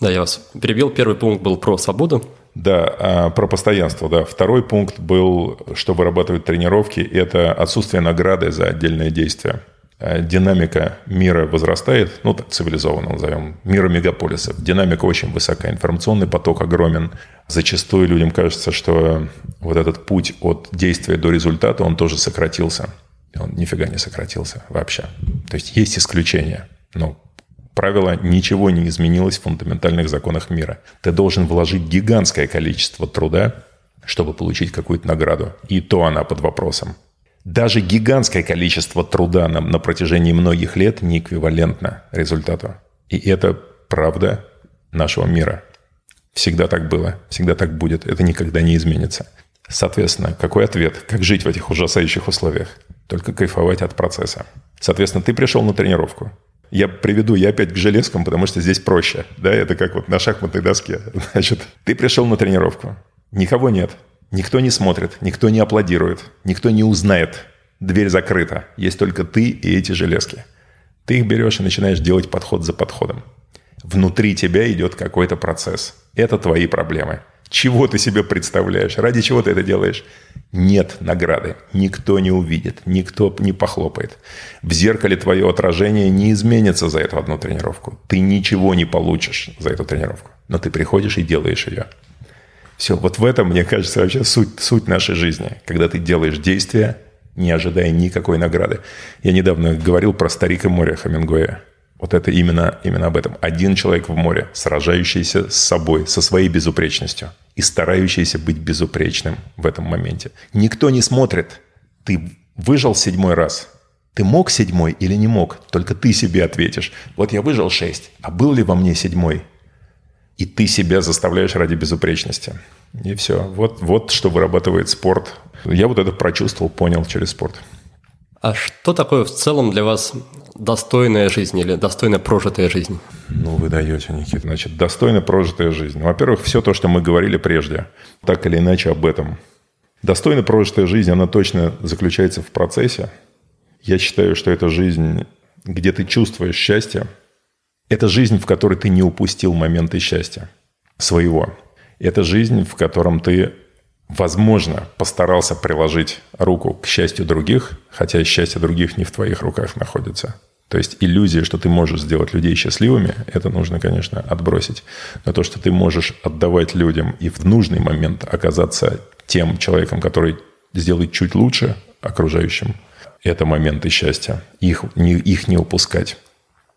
[SPEAKER 1] Да, я вас перебил. Первый пункт был про свободу.
[SPEAKER 2] Да, а, про постоянство, да. Второй пункт был, что вырабатывают тренировки, это отсутствие награды за отдельные действия. А, динамика мира возрастает, ну, так цивилизованно назовем, мира мегаполисов. Динамика очень высокая, информационный поток огромен. Зачастую людям кажется, что вот этот путь от действия до результата, он тоже сократился. Он нифига не сократился вообще. То есть есть исключения. Но правило, ничего не изменилось в фундаментальных законах мира. Ты должен вложить гигантское количество труда, чтобы получить какую-то награду. И то она под вопросом. Даже гигантское количество труда на, на протяжении многих лет не эквивалентно результату. И это правда нашего мира. Всегда так было, всегда так будет. Это никогда не изменится. Соответственно, какой ответ? Как жить в этих ужасающих условиях? Только кайфовать от процесса. Соответственно, ты пришел на тренировку. Я приведу, я опять к железкам, потому что здесь проще. Да, это как вот на шахматной доске. Значит, ты пришел на тренировку, никого нет, никто не смотрит, никто не аплодирует, никто не узнает. Дверь закрыта, есть только ты и эти железки. Ты их берешь и начинаешь делать подход за подходом. Внутри тебя идет какой-то процесс. Это твои проблемы. Чего ты себе представляешь? Ради чего ты это делаешь? Нет награды. Никто не увидит, никто не похлопает. В зеркале твое отражение не изменится за эту одну тренировку. Ты ничего не получишь за эту тренировку. Но ты приходишь и делаешь ее. Все, вот в этом, мне кажется, вообще суть, суть нашей жизни. Когда ты делаешь действия, не ожидая никакой награды. Я недавно говорил про «Старик и море» Хамингуэя. Вот это именно, именно об этом. Один человек в море, сражающийся с собой, со своей безупречностью и старающийся быть безупречным в этом моменте. Никто не смотрит. Ты выжил седьмой раз. Ты мог седьмой или не мог? Только ты себе ответишь. Вот я выжил шесть, а был ли во мне седьмой? И ты себя заставляешь ради безупречности. И все. Вот, вот что вырабатывает спорт. Я вот это прочувствовал, понял через спорт.
[SPEAKER 1] А что такое в целом для вас достойная жизнь или достойно прожитая жизнь?
[SPEAKER 2] Ну, вы даете, Никита. Значит, достойно прожитая жизнь. Во-первых, все то, что мы говорили прежде, так или иначе об этом. Достойно прожитая жизнь, она точно заключается в процессе. Я считаю, что это жизнь, где ты чувствуешь счастье. Это жизнь, в которой ты не упустил моменты счастья своего. Это жизнь, в котором ты возможно, постарался приложить руку к счастью других, хотя счастье других не в твоих руках находится. То есть иллюзия, что ты можешь сделать людей счастливыми, это нужно, конечно, отбросить. Но то, что ты можешь отдавать людям и в нужный момент оказаться тем человеком, который сделает чуть лучше окружающим, это моменты счастья. Их не, их не упускать.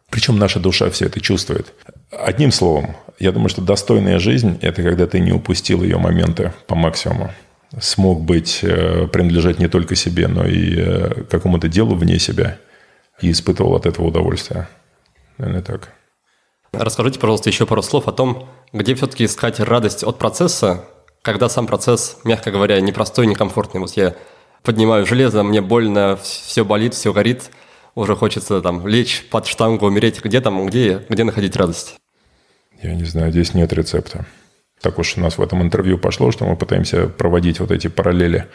[SPEAKER 2] Причем наша душа все это чувствует. Одним словом, я думаю, что достойная жизнь – это когда ты не упустил ее моменты по максимуму. Смог быть, э, принадлежать не только себе, но и э, какому-то делу вне себя. и испытывал от этого удовольствие. Наверное, так.
[SPEAKER 1] Расскажите, пожалуйста, еще пару слов о том, где все-таки искать радость от процесса, когда сам процесс, мягко говоря, непростой, некомфортный. Вот я поднимаю железо, мне больно, все болит, все горит, уже хочется там лечь под штангу, умереть. Где там, где, где находить радость?
[SPEAKER 2] Я не знаю, здесь нет рецепта. Так уж у нас в этом интервью пошло, что мы пытаемся проводить вот эти параллели.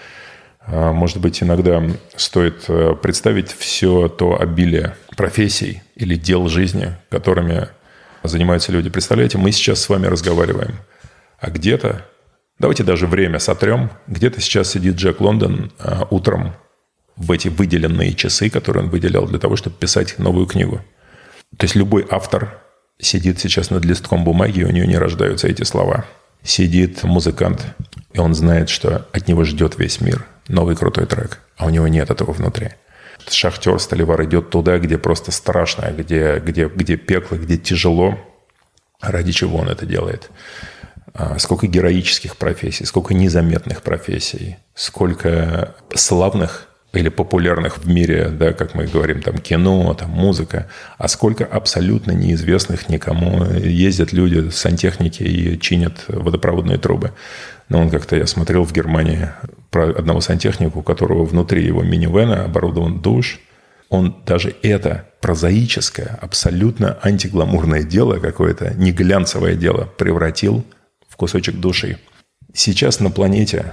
[SPEAKER 2] А, может быть, иногда стоит э, представить все то обилие профессий или дел жизни, которыми занимаются люди. Представляете, мы сейчас с вами разговариваем, а где-то, давайте даже время сотрем, где-то сейчас сидит Джек Лондон а, утром в эти выделенные часы, которые он выделял для того, чтобы писать новую книгу. То есть любой автор сидит сейчас над листком бумаги, и у нее не рождаются эти слова. Сидит музыкант, и он знает, что от него ждет весь мир. Новый крутой трек. А у него нет этого внутри. Шахтер, Столивар идет туда, где просто страшно, где, где, где пекло, где тяжело. Ради чего он это делает? А, сколько героических профессий, сколько незаметных профессий, сколько славных или популярных в мире, да, как мы говорим, там кино, там музыка, а сколько абсолютно неизвестных никому ездят люди сантехники и чинят водопроводные трубы. Но он как-то, я смотрел в Германии про одного сантехника, у которого внутри его минивэна оборудован душ. Он даже это прозаическое, абсолютно антигламурное дело какое-то, не глянцевое дело, превратил в кусочек души. Сейчас на планете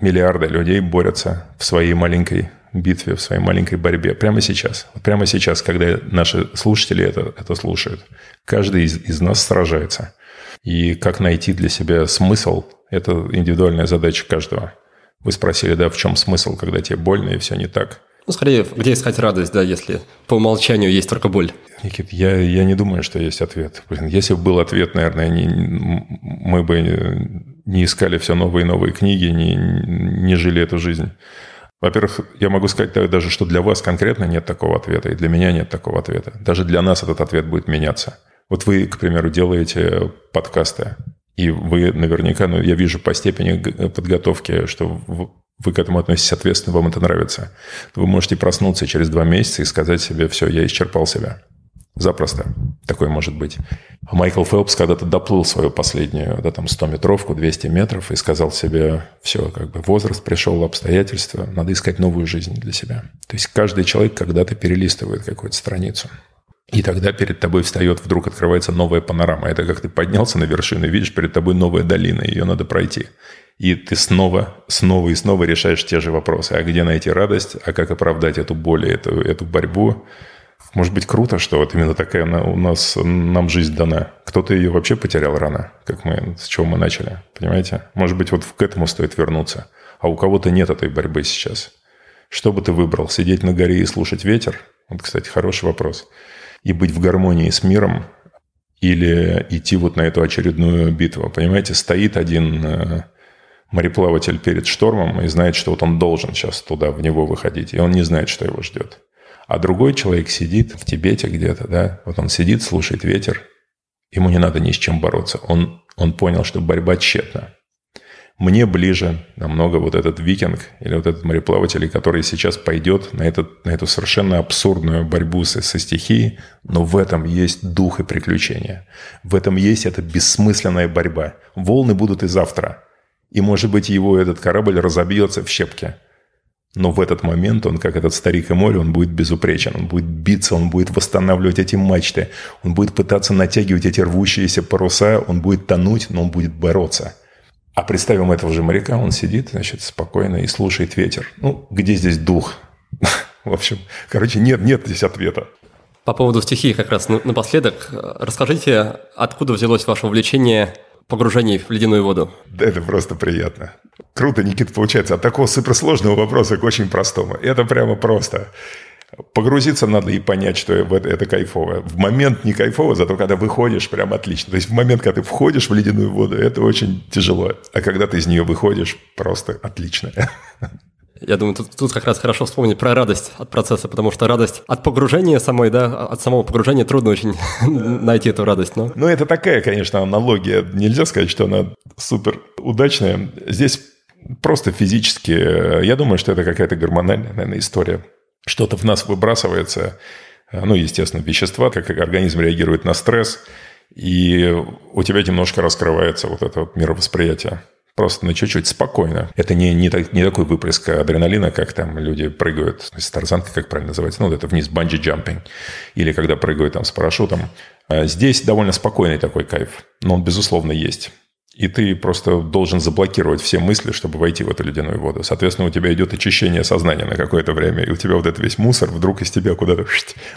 [SPEAKER 2] миллиарды людей борются в своей маленькой битве, в своей маленькой борьбе. Прямо сейчас. Прямо сейчас, когда наши слушатели это, это слушают. Каждый из, из нас сражается. И как найти для себя смысл, это индивидуальная задача каждого. Вы спросили, да, в чем смысл, когда тебе больно и все не так.
[SPEAKER 1] Ну, скорее, где искать радость, да, если по умолчанию есть только боль?
[SPEAKER 2] Никит, я, я не думаю, что есть ответ. Блин, если бы был ответ, наверное, не, мы бы не искали все новые и новые книги, не, не жили эту жизнь. Во-первых, я могу сказать даже, что для вас конкретно нет такого ответа, и для меня нет такого ответа. Даже для нас этот ответ будет меняться. Вот вы, к примеру, делаете подкасты, и вы наверняка, ну, я вижу по степени подготовки, что вы к этому относитесь ответственно, вам это нравится. Вы можете проснуться через два месяца и сказать себе, все, я исчерпал себя. Запросто. Такое может быть. Майкл Фелпс когда-то доплыл свою последнюю, да, там, 100-метровку, 200 метров и сказал себе, все, как бы возраст пришел, обстоятельства, надо искать новую жизнь для себя. То есть каждый человек когда-то перелистывает какую-то страницу. И тогда перед тобой встает, вдруг открывается новая панорама. Это как ты поднялся на вершину, видишь, перед тобой новая долина, ее надо пройти. И ты снова, снова и снова решаешь те же вопросы. А где найти радость? А как оправдать эту боль, эту, эту борьбу? Может быть, круто, что вот именно такая у нас, нам жизнь дана. Кто-то ее вообще потерял рано, как мы, с чего мы начали, понимаете? Может быть, вот к этому стоит вернуться. А у кого-то нет этой борьбы сейчас. Что бы ты выбрал? Сидеть на горе и слушать ветер? Вот, кстати, хороший вопрос. И быть в гармонии с миром или идти вот на эту очередную битву. Понимаете, стоит один э, мореплаватель перед штормом и знает, что вот он должен сейчас туда, в него выходить, и он не знает, что его ждет. А другой человек сидит в Тибете где-то, да, вот он сидит, слушает ветер, ему не надо ни с чем бороться. Он, он понял, что борьба тщетна. Мне ближе намного вот этот викинг или вот этот мореплаватель, который сейчас пойдет на, этот, на эту совершенно абсурдную борьбу со, со стихией, но в этом есть дух и приключения. В этом есть эта бессмысленная борьба. Волны будут и завтра. И, может быть, его этот корабль разобьется в щепки – но в этот момент он, как этот старик и море, он будет безупречен. Он будет биться, он будет восстанавливать эти мачты. Он будет пытаться натягивать эти рвущиеся паруса. Он будет тонуть, но он будет бороться. А представим этого же моряка, он сидит, значит, спокойно и слушает ветер. Ну, где здесь дух? В общем, короче, нет, нет здесь ответа.
[SPEAKER 1] По поводу стихии как раз напоследок. Расскажите, откуда взялось ваше увлечение погружений в ледяную воду?
[SPEAKER 2] Да это просто приятно. Круто, Никит, получается. От такого суперсложного вопроса к очень простому. Это прямо просто. Погрузиться надо и понять, что это кайфово. В момент не кайфово, зато когда выходишь, прям отлично. То есть в момент, когда ты входишь в ледяную воду, это очень тяжело. А когда ты из нее выходишь, просто отлично.
[SPEAKER 1] Я думаю, тут, тут как раз хорошо вспомнить про радость от процесса, потому что радость от погружения самой, да, от самого погружения трудно очень найти эту радость. Но...
[SPEAKER 2] Ну, это такая, конечно, аналогия. Нельзя сказать, что она супер удачная. Здесь просто физически, я думаю, что это какая-то гормональная, наверное, история. Что-то в нас выбрасывается, ну, естественно, вещества, как организм реагирует на стресс, и у тебя немножко раскрывается вот это вот мировосприятие. Просто на чуть-чуть спокойно. Это не, не, так, не такой выплеск адреналина, как там люди прыгают с тарзанкой, как правильно называется, ну, вот это вниз, банджи-джампинг. Или когда прыгают там с парашютом. А здесь довольно спокойный такой кайф, но он, безусловно, есть. И ты просто должен заблокировать все мысли, чтобы войти в эту ледяную воду. Соответственно, у тебя идет очищение сознания на какое-то время, и у тебя вот этот весь мусор вдруг из тебя куда-то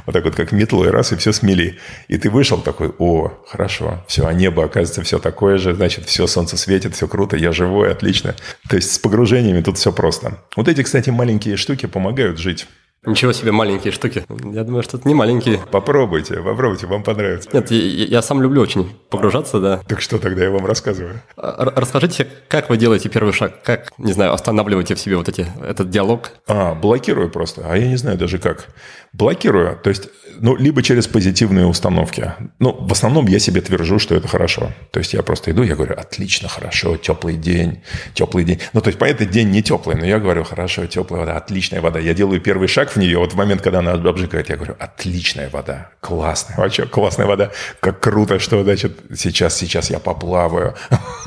[SPEAKER 2] вот так вот как метлой раз, и все смели. И ты вышел такой, о, хорошо, все, а небо, оказывается, все такое же, значит, все, солнце светит, все круто, я живой, отлично. То есть с погружениями тут все просто. Вот эти, кстати, маленькие штуки помогают жить.
[SPEAKER 1] Ничего себе маленькие штуки. Я думаю, что это не маленькие.
[SPEAKER 2] Попробуйте, попробуйте, вам понравится.
[SPEAKER 1] Нет, я, я сам люблю очень погружаться, да.
[SPEAKER 2] Так что тогда я вам рассказываю?
[SPEAKER 1] А, расскажите, как вы делаете первый шаг? Как, не знаю, останавливаете в себе вот эти, этот диалог?
[SPEAKER 2] А, блокирую просто. А я не знаю даже как. Блокирую. То есть, ну, либо через позитивные установки. Ну, в основном я себе твержу, что это хорошо. То есть, я просто иду, я говорю, отлично, хорошо, теплый день, теплый день. Ну, то есть, понятно, день не теплый, но я говорю, хорошо, теплая вода, отличная вода. Я делаю первый шаг в нее, вот в момент, когда она обжигает, я говорю, отличная вода, классная, вообще классная вода, как круто, что, значит, сейчас, сейчас я поплаваю.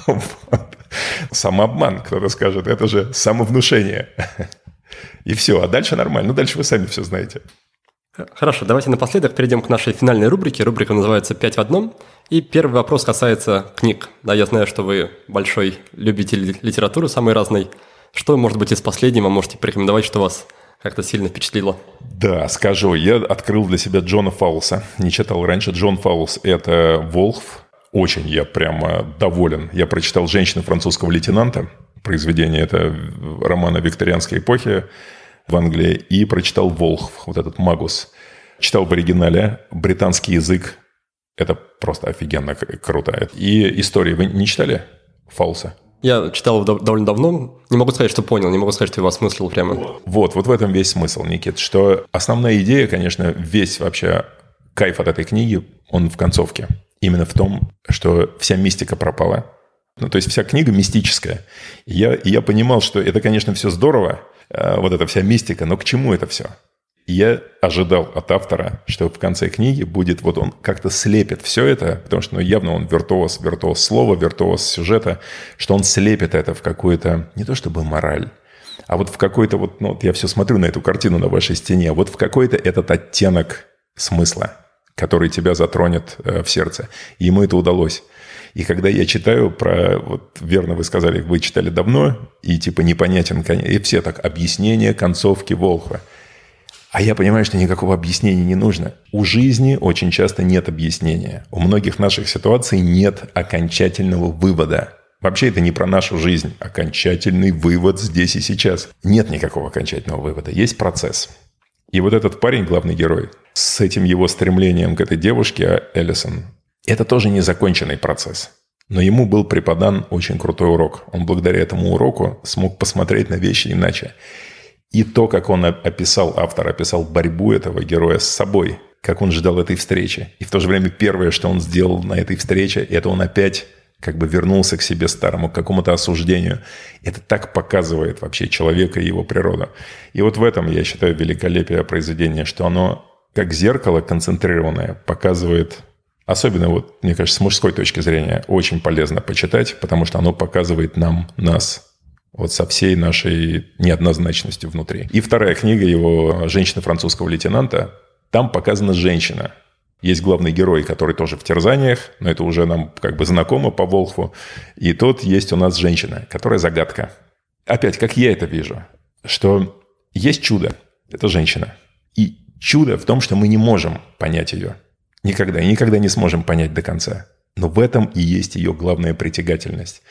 [SPEAKER 2] Самообман, кто-то скажет, это же самовнушение. И все, а дальше нормально. Ну, дальше вы сами все знаете.
[SPEAKER 1] Хорошо, давайте напоследок перейдем к нашей финальной рубрике. Рубрика называется «Пять в одном». И первый вопрос касается книг. Да, я знаю, что вы большой любитель литературы самой разной. Что, может быть, из последнего можете порекомендовать, что вас как-то сильно впечатлило?
[SPEAKER 2] Да, скажу. Я открыл для себя Джона Фаулса. Не читал раньше. Джон Фаулс – это Волхв. Очень я прямо доволен. Я прочитал «Женщина французского лейтенанта». Произведение – это романа викторианской эпохи в Англии. И прочитал «Волхв», вот этот «Магус». Читал в оригинале. Британский язык. Это просто офигенно круто. И истории вы не читали? Фаулса?
[SPEAKER 1] Я читал его довольно давно. Не могу сказать, что понял, не могу сказать, что его осмыслил прямо.
[SPEAKER 2] Вот, вот в этом весь смысл, Никит. Что основная идея, конечно, весь вообще кайф от этой книги, он в концовке. Именно в том, что вся мистика пропала. Ну, то есть вся книга мистическая. И я, и я понимал, что это, конечно, все здорово, э, вот эта вся мистика, но к чему это все? Я ожидал от автора, что в конце книги будет, вот он как-то слепит все это, потому что ну, явно он виртуоз, виртуоз слова, виртуоз сюжета, что он слепит это в какую-то, не то чтобы мораль, а вот в какой-то вот, ну, вот я все смотрю на эту картину на вашей стене, вот в какой-то этот оттенок смысла, который тебя затронет э, в сердце. И ему это удалось. И когда я читаю про, вот верно вы сказали, вы читали давно, и типа непонятен, и все так, объяснение концовки Волхва – а я понимаю, что никакого объяснения не нужно. У жизни очень часто нет объяснения. У многих наших ситуаций нет окончательного вывода. Вообще это не про нашу жизнь. Окончательный вывод здесь и сейчас. Нет никакого окончательного вывода. Есть процесс. И вот этот парень, главный герой, с этим его стремлением к этой девушке, Эллисон, это тоже незаконченный процесс. Но ему был преподан очень крутой урок. Он благодаря этому уроку смог посмотреть на вещи иначе. И то, как он описал, автор описал борьбу этого героя с собой, как он ждал этой встречи. И в то же время первое, что он сделал на этой встрече, это он опять как бы вернулся к себе старому, к какому-то осуждению. Это так показывает вообще человека и его природу. И вот в этом, я считаю, великолепие произведения, что оно как зеркало концентрированное показывает Особенно, вот, мне кажется, с мужской точки зрения очень полезно почитать, потому что оно показывает нам, нас, вот со всей нашей неоднозначностью внутри. И вторая книга его «Женщина французского лейтенанта». Там показана женщина. Есть главный герой, который тоже в терзаниях, но это уже нам как бы знакомо по Волхву. И тут есть у нас женщина, которая загадка. Опять, как я это вижу, что есть чудо, это женщина. И чудо в том, что мы не можем понять ее. Никогда, никогда не сможем понять до конца. Но в этом и есть ее главная притягательность.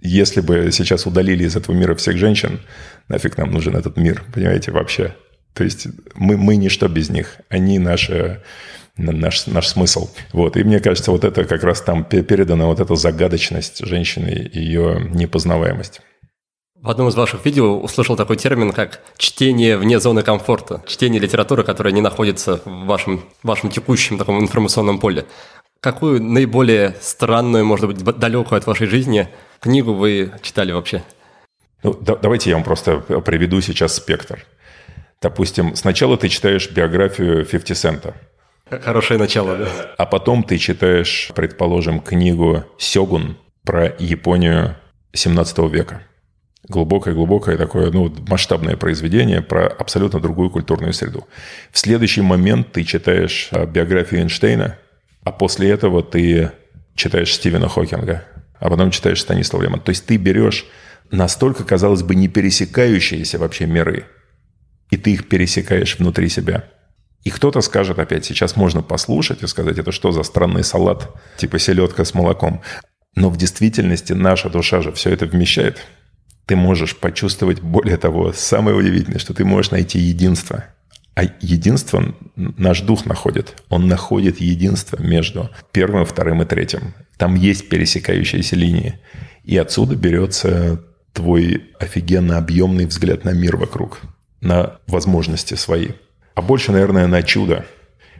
[SPEAKER 2] Если бы сейчас удалили из этого мира всех женщин, нафиг нам нужен этот мир, понимаете, вообще. То есть мы, мы ничто без них. Они наши, наш, наш смысл. Вот. И мне кажется, вот это как раз там передана вот эта загадочность женщины, ее непознаваемость.
[SPEAKER 1] В одном из ваших видео услышал такой термин, как чтение вне зоны комфорта, чтение литературы, которая не находится в вашем, вашем текущем таком информационном поле. Какую наиболее странную, может быть, далекую от вашей жизни книгу вы читали вообще?
[SPEAKER 2] Ну, да, давайте я вам просто приведу сейчас спектр. Допустим, сначала ты читаешь биографию 50 Цента.
[SPEAKER 1] Хорошее начало, да.
[SPEAKER 2] А потом ты читаешь, предположим, книгу «Сёгун» про Японию 17 века. Глубокое-глубокое такое ну, масштабное произведение про абсолютно другую культурную среду. В следующий момент ты читаешь а, биографию Эйнштейна, а после этого ты читаешь Стивена Хокинга, а потом читаешь Станислава Лемон. То есть ты берешь настолько, казалось бы, не пересекающиеся вообще миры, и ты их пересекаешь внутри себя. И кто-то скажет опять, сейчас можно послушать и сказать, это что за странный салат, типа селедка с молоком. Но в действительности наша душа же все это вмещает. Ты можешь почувствовать, более того, самое удивительное, что ты можешь найти единство. А единство наш дух находит. Он находит единство между первым, вторым и третьим. Там есть пересекающиеся линии. И отсюда берется твой офигенно объемный взгляд на мир вокруг, на возможности свои. А больше, наверное, на чудо.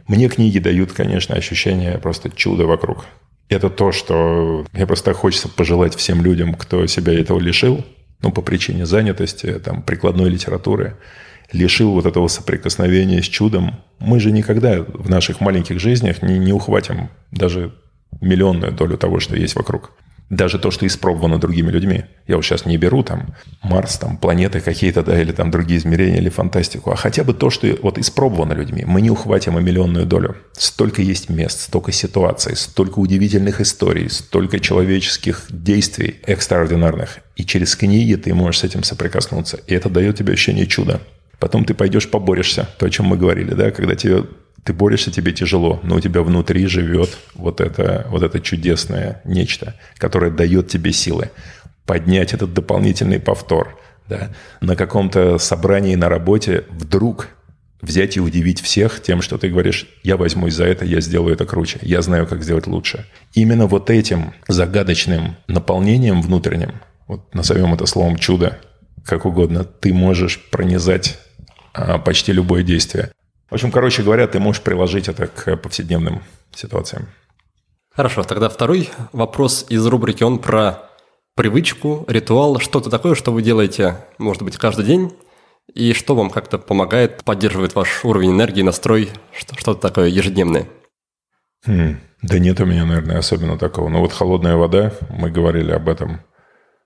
[SPEAKER 2] Мне книги дают, конечно, ощущение просто чуда вокруг. Это то, что мне просто хочется пожелать всем людям, кто себя этого лишил, ну, по причине занятости, там, прикладной литературы, лишил вот этого соприкосновения с чудом. Мы же никогда в наших маленьких жизнях не, не ухватим даже миллионную долю того, что есть вокруг. Даже то, что испробовано другими людьми. Я вот сейчас не беру там Марс, там планеты какие-то, да, или там другие измерения, или фантастику, а хотя бы то, что вот испробовано людьми. Мы не ухватим и миллионную долю. Столько есть мест, столько ситуаций, столько удивительных историй, столько человеческих действий экстраординарных. И через книги ты можешь с этим соприкоснуться. И это дает тебе ощущение чуда. Потом ты пойдешь поборешься, то, о чем мы говорили, да, когда тебе ты борешься, тебе тяжело, но у тебя внутри живет вот это, вот это чудесное нечто, которое дает тебе силы поднять этот дополнительный повтор. Да? На каком-то собрании на работе вдруг взять и удивить всех тем, что ты говоришь, я возьмусь за это, я сделаю это круче, я знаю, как сделать лучше. Именно вот этим загадочным наполнением внутренним, вот назовем это словом чудо, как угодно, ты можешь пронизать почти любое действие. В общем, короче говоря, ты можешь приложить это к повседневным ситуациям.
[SPEAKER 1] Хорошо, тогда второй вопрос из рубрики, он про привычку, ритуал, что-то такое, что вы делаете, может быть, каждый день, и что вам как-то помогает, поддерживает ваш уровень энергии, настрой, что-то такое ежедневное?
[SPEAKER 2] Хм, да нет у меня, наверное, особенно такого. Но вот холодная вода, мы говорили об этом.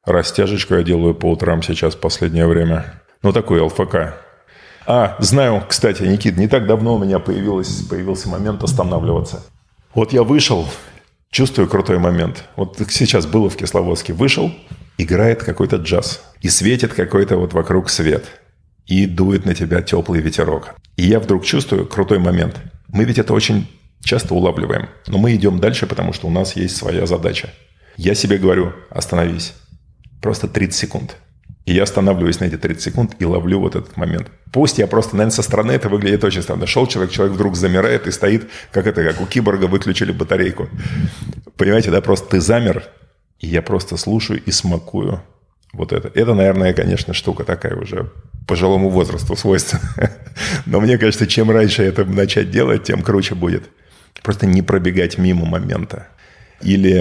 [SPEAKER 2] Растяжечку я делаю по утрам сейчас в последнее время. Ну, такой ЛФК, а, знаю, кстати, Никит, не так давно у меня появилось, появился момент останавливаться. Вот я вышел, чувствую крутой момент. Вот сейчас было в Кисловодске. Вышел, играет какой-то джаз. И светит какой-то вот вокруг свет. И дует на тебя теплый ветерок. И я вдруг чувствую крутой момент. Мы ведь это очень часто улавливаем. Но мы идем дальше, потому что у нас есть своя задача. Я себе говорю, остановись. Просто 30 секунд. И я останавливаюсь на эти 30 секунд и ловлю вот этот момент. Пусть я просто, наверное, со стороны это выглядит очень странно. Шел человек, человек вдруг замирает и стоит, как это, как у киборга выключили батарейку. Понимаете, да, просто ты замер, и я просто слушаю и смакую вот это. Это, наверное, конечно, штука такая уже пожилому возрасту свойственна. Но мне кажется, чем раньше это начать делать, тем круче будет. Просто не пробегать мимо момента. Или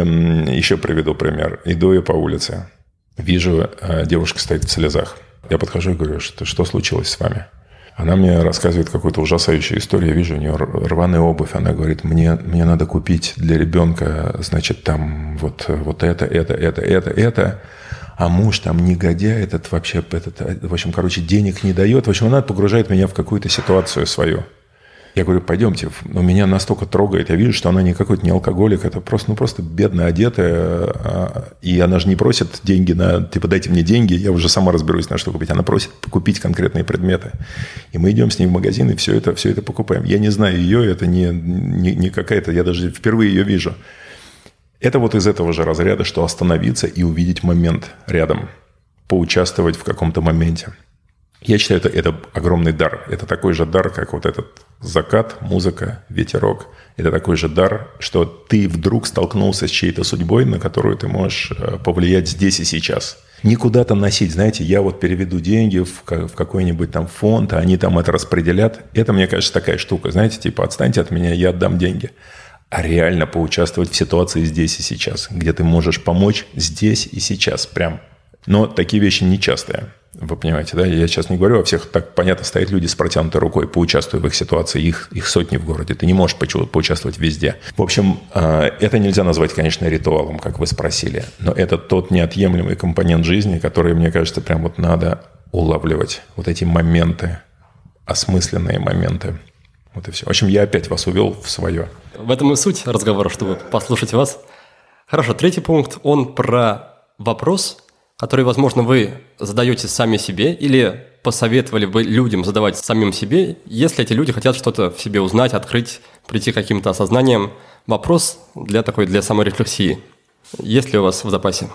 [SPEAKER 2] еще приведу пример. Иду я по улице, Вижу, э, девушка стоит в слезах. Я подхожу и говорю, что, что случилось с вами? Она мне рассказывает какую-то ужасающую историю. Я вижу у нее рваная обувь. Она говорит, мне, мне надо купить для ребенка, значит, там вот, вот это, это, это, это, это. А муж там негодяй этот вообще, этот, в общем, короче, денег не дает. В общем, она погружает меня в какую-то ситуацию свою. Я говорю, пойдемте. Но меня настолько трогает. Я вижу, что она не какой-то не алкоголик. Это просто, ну, просто бедно одетая. А, и она же не просит деньги на... Типа, дайте мне деньги, я уже сама разберусь, на что купить. Она просит купить конкретные предметы. И мы идем с ней в магазин и все это, все это покупаем. Я не знаю ее, это не, не, не какая-то... Я даже впервые ее вижу. Это вот из этого же разряда, что остановиться и увидеть момент рядом. Поучаствовать в каком-то моменте. Я считаю, это, это огромный дар. Это такой же дар, как вот этот закат, музыка, ветерок. Это такой же дар, что ты вдруг столкнулся с чьей-то судьбой, на которую ты можешь э, повлиять здесь и сейчас. Не куда-то носить, знаете, я вот переведу деньги в, в какой-нибудь там фонд, а они там это распределят. Это, мне кажется, такая штука, знаете, типа отстаньте от меня, я отдам деньги. А реально поучаствовать в ситуации здесь и сейчас, где ты можешь помочь здесь и сейчас прям. Но такие вещи нечастые. Вы понимаете, да? Я сейчас не говорю о всех. Так, понятно, стоят люди с протянутой рукой, поучаствуй в их ситуации. Их, их сотни в городе. Ты не можешь поучаствовать везде. В общем, э, это нельзя назвать, конечно, ритуалом, как вы спросили. Но это тот неотъемлемый компонент жизни, который, мне кажется, прям вот надо улавливать. Вот эти моменты, осмысленные моменты. Вот и все. В общем, я опять вас увел в свое.
[SPEAKER 1] В этом и суть разговора, чтобы послушать вас. Хорошо, третий пункт, он про вопрос, который, возможно, вы задаете сами себе или посоветовали бы людям задавать самим себе, если эти люди хотят что-то в себе узнать, открыть, прийти к каким-то осознаниям. Вопрос для такой, для саморефлексии. Есть ли у вас в запасе?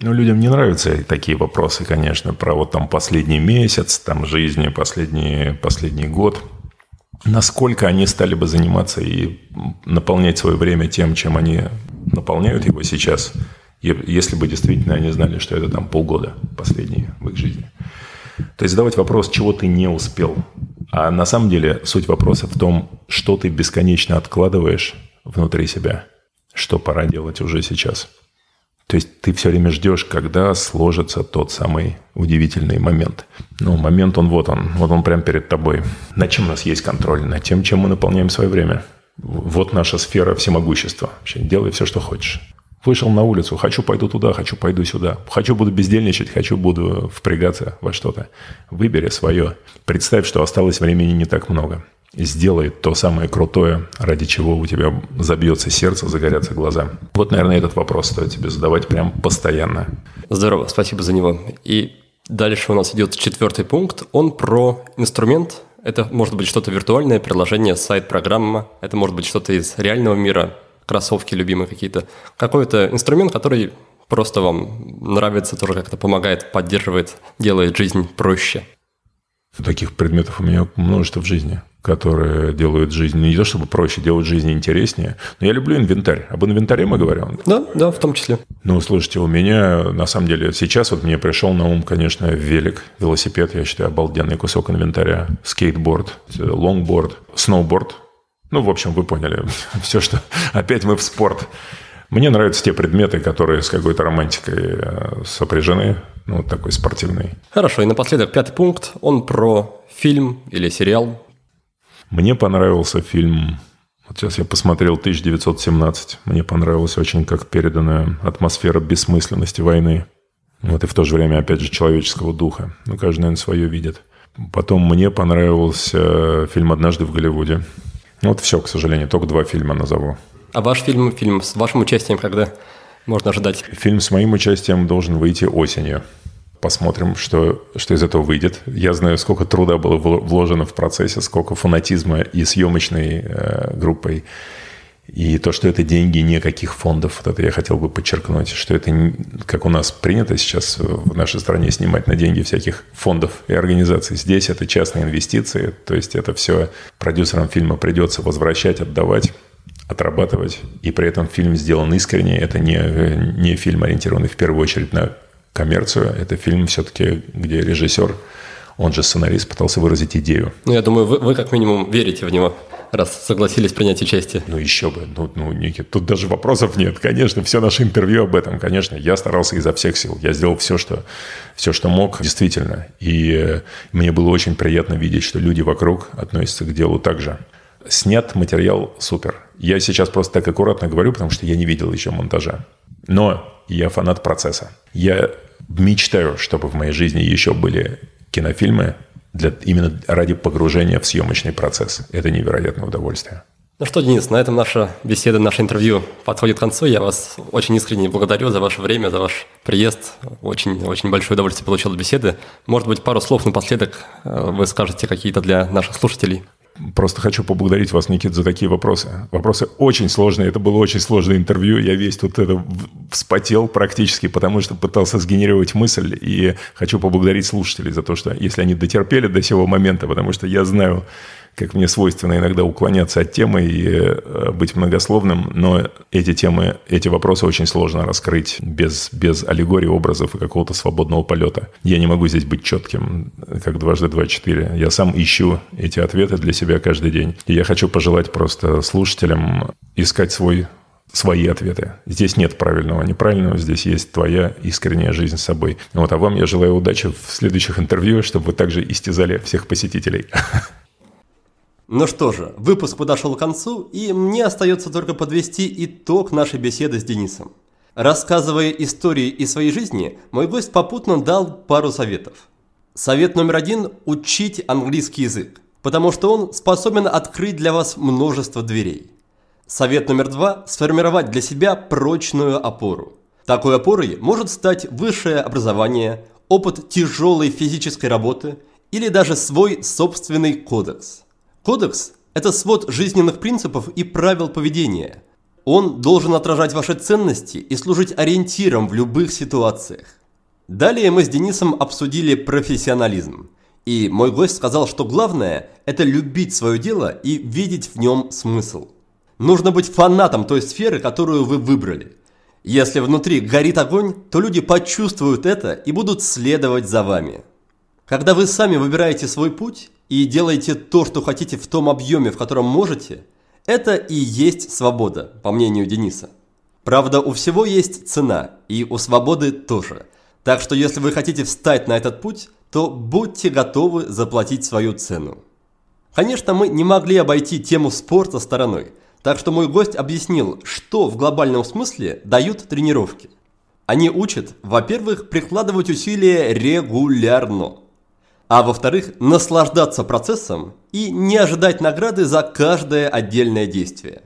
[SPEAKER 2] Ну, людям не нравятся такие вопросы, конечно, про вот там последний месяц, там жизни, последний, последний год. Насколько они стали бы заниматься и наполнять свое время тем, чем они наполняют его сейчас, если бы действительно они знали, что это там полгода последние в их жизни. То есть задавать вопрос, чего ты не успел. А на самом деле суть вопроса в том, что ты бесконечно откладываешь внутри себя, что пора делать уже сейчас – то есть ты все время ждешь, когда сложится тот самый удивительный момент. Ну, момент он вот он, вот он прямо перед тобой. На чем у нас есть контроль? На тем, чем мы наполняем свое время. Вот наша сфера всемогущества. Вообще, делай все, что хочешь. Вышел на улицу, хочу пойду туда, хочу пойду сюда. Хочу буду бездельничать, хочу буду впрягаться во что-то. Выбери свое. Представь, что осталось времени не так много сделает то самое крутое, ради чего у тебя забьется сердце, загорятся глаза. Вот, наверное, этот вопрос стоит тебе задавать прям постоянно.
[SPEAKER 1] Здорово, спасибо за него. И дальше у нас идет четвертый пункт. Он про инструмент. Это может быть что-то виртуальное, приложение, сайт, программа. Это может быть что-то из реального мира, кроссовки любимые какие-то. Какой-то инструмент, который просто вам нравится, тоже как-то помогает, поддерживает, делает жизнь проще.
[SPEAKER 2] Таких предметов у меня множество в жизни которые делают жизнь не то чтобы проще, делают жизнь интереснее. Но я люблю инвентарь. Об инвентаре мы говорим.
[SPEAKER 1] Да, да, в том числе.
[SPEAKER 2] Ну, слушайте, у меня, на самом деле, сейчас вот мне пришел на ум, конечно, велик, велосипед, я считаю, обалденный кусок инвентаря, скейтборд, лонгборд, сноуборд. Ну, в общем, вы поняли. Все, что... Опять мы в спорт. Мне нравятся те предметы, которые с какой-то романтикой э, сопряжены. Ну, вот такой спортивный.
[SPEAKER 1] Хорошо, и напоследок пятый пункт. Он про фильм или сериал,
[SPEAKER 2] мне понравился фильм, вот сейчас я посмотрел 1917. Мне понравилась очень как переданная атмосфера бессмысленности войны. Вот и в то же время, опять же, человеческого духа. Ну, каждый, наверное, свое видит. Потом мне понравился фильм «Однажды в Голливуде». Вот все, к сожалению, только два фильма назову.
[SPEAKER 1] А ваш фильм, фильм с вашим участием когда можно ожидать?
[SPEAKER 2] Фильм с моим участием должен выйти осенью посмотрим, что, что из этого выйдет. Я знаю, сколько труда было вложено в процессе, сколько фанатизма и съемочной э, группой. И то, что это деньги никаких фондов, вот это я хотел бы подчеркнуть, что это, как у нас принято сейчас в нашей стране снимать на деньги всяких фондов и организаций. Здесь это частные инвестиции, то есть это все продюсерам фильма придется возвращать, отдавать отрабатывать, и при этом фильм сделан искренне. Это не, не фильм, ориентированный в первую очередь на коммерцию. Это фильм все-таки, где режиссер, он же сценарист, пытался выразить идею.
[SPEAKER 1] Ну, я думаю, вы, вы как минимум верите в него, раз согласились принять участие.
[SPEAKER 2] Ну, еще бы. Ну, ну Никит, тут даже вопросов нет. Конечно, все наше интервью об этом. Конечно, я старался изо всех сил. Я сделал все, что, все, что мог, действительно. И э, мне было очень приятно видеть, что люди вокруг относятся к делу так же. Снят материал супер. Я сейчас просто так аккуратно говорю, потому что я не видел еще монтажа. Но я фанат процесса. Я мечтаю, чтобы в моей жизни еще были кинофильмы для, именно ради погружения в съемочный процесс. Это невероятное удовольствие.
[SPEAKER 1] Ну что, Денис, на этом наша беседа, наше интервью подходит к концу. Я вас очень искренне благодарю за ваше время, за ваш приезд. Очень, очень большое удовольствие получил от беседы. Может быть, пару слов напоследок э, вы скажете какие-то для наших слушателей?
[SPEAKER 2] Просто хочу поблагодарить вас, Никит, за такие вопросы. Вопросы очень сложные. Это было очень сложное интервью. Я весь тут это вспотел практически, потому что пытался сгенерировать мысль. И хочу поблагодарить слушателей за то, что если они дотерпели до сего момента, потому что я знаю, как мне свойственно иногда уклоняться от темы и э, быть многословным, но эти темы, эти вопросы очень сложно раскрыть без, без аллегории, образов и какого-то свободного полета. Я не могу здесь быть четким, как дважды два четыре. Я сам ищу эти ответы для себя каждый день. И я хочу пожелать просто слушателям искать свой свои ответы. Здесь нет правильного, неправильного, здесь есть твоя искренняя жизнь с собой. Вот, а вам я желаю удачи в следующих интервью, чтобы вы также истязали всех посетителей.
[SPEAKER 1] Ну что же, выпуск подошел к концу, и мне остается только подвести итог нашей беседы с Денисом. Рассказывая истории из своей жизни, мой гость попутно дал пару советов. Совет номер один – учить английский язык, потому что он способен открыть для вас множество дверей. Совет номер два – сформировать для себя прочную опору. Такой опорой может стать высшее образование, опыт тяжелой физической работы или даже свой собственный кодекс. Кодекс – это свод жизненных принципов и правил поведения. Он должен отражать ваши ценности и служить ориентиром в любых ситуациях. Далее мы с Денисом обсудили профессионализм. И мой гость сказал, что главное – это любить свое дело и видеть в нем смысл. Нужно быть фанатом той сферы, которую вы выбрали. Если внутри горит огонь, то люди почувствуют это и будут следовать за вами. Когда вы сами выбираете свой путь и делаете то, что хотите в том объеме, в котором можете, это и есть свобода, по мнению Дениса. Правда, у всего есть цена, и у свободы тоже. Так что если вы хотите встать на этот путь, то будьте готовы заплатить свою цену. Конечно, мы не могли обойти тему спорта стороной, так что мой гость объяснил, что в глобальном смысле дают тренировки. Они учат, во-первых, прикладывать усилия регулярно – а во-вторых, наслаждаться процессом и не ожидать награды за каждое отдельное действие.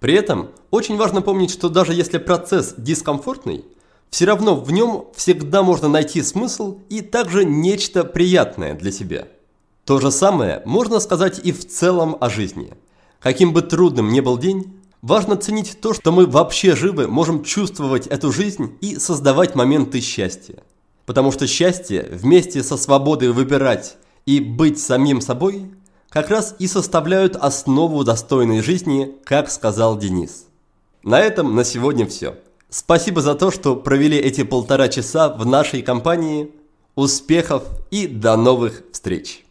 [SPEAKER 1] При этом очень важно помнить, что даже если процесс дискомфортный, все равно в нем всегда можно найти смысл и также нечто приятное для себя. То же самое можно сказать и в целом о жизни. Каким бы трудным ни был день, важно ценить то, что мы вообще живы, можем чувствовать эту жизнь и создавать моменты счастья. Потому что счастье вместе со свободой выбирать и быть самим собой как раз и составляют основу достойной жизни, как сказал Денис. На этом на сегодня все. Спасибо за то, что провели эти полтора часа в нашей компании. Успехов и до новых встреч!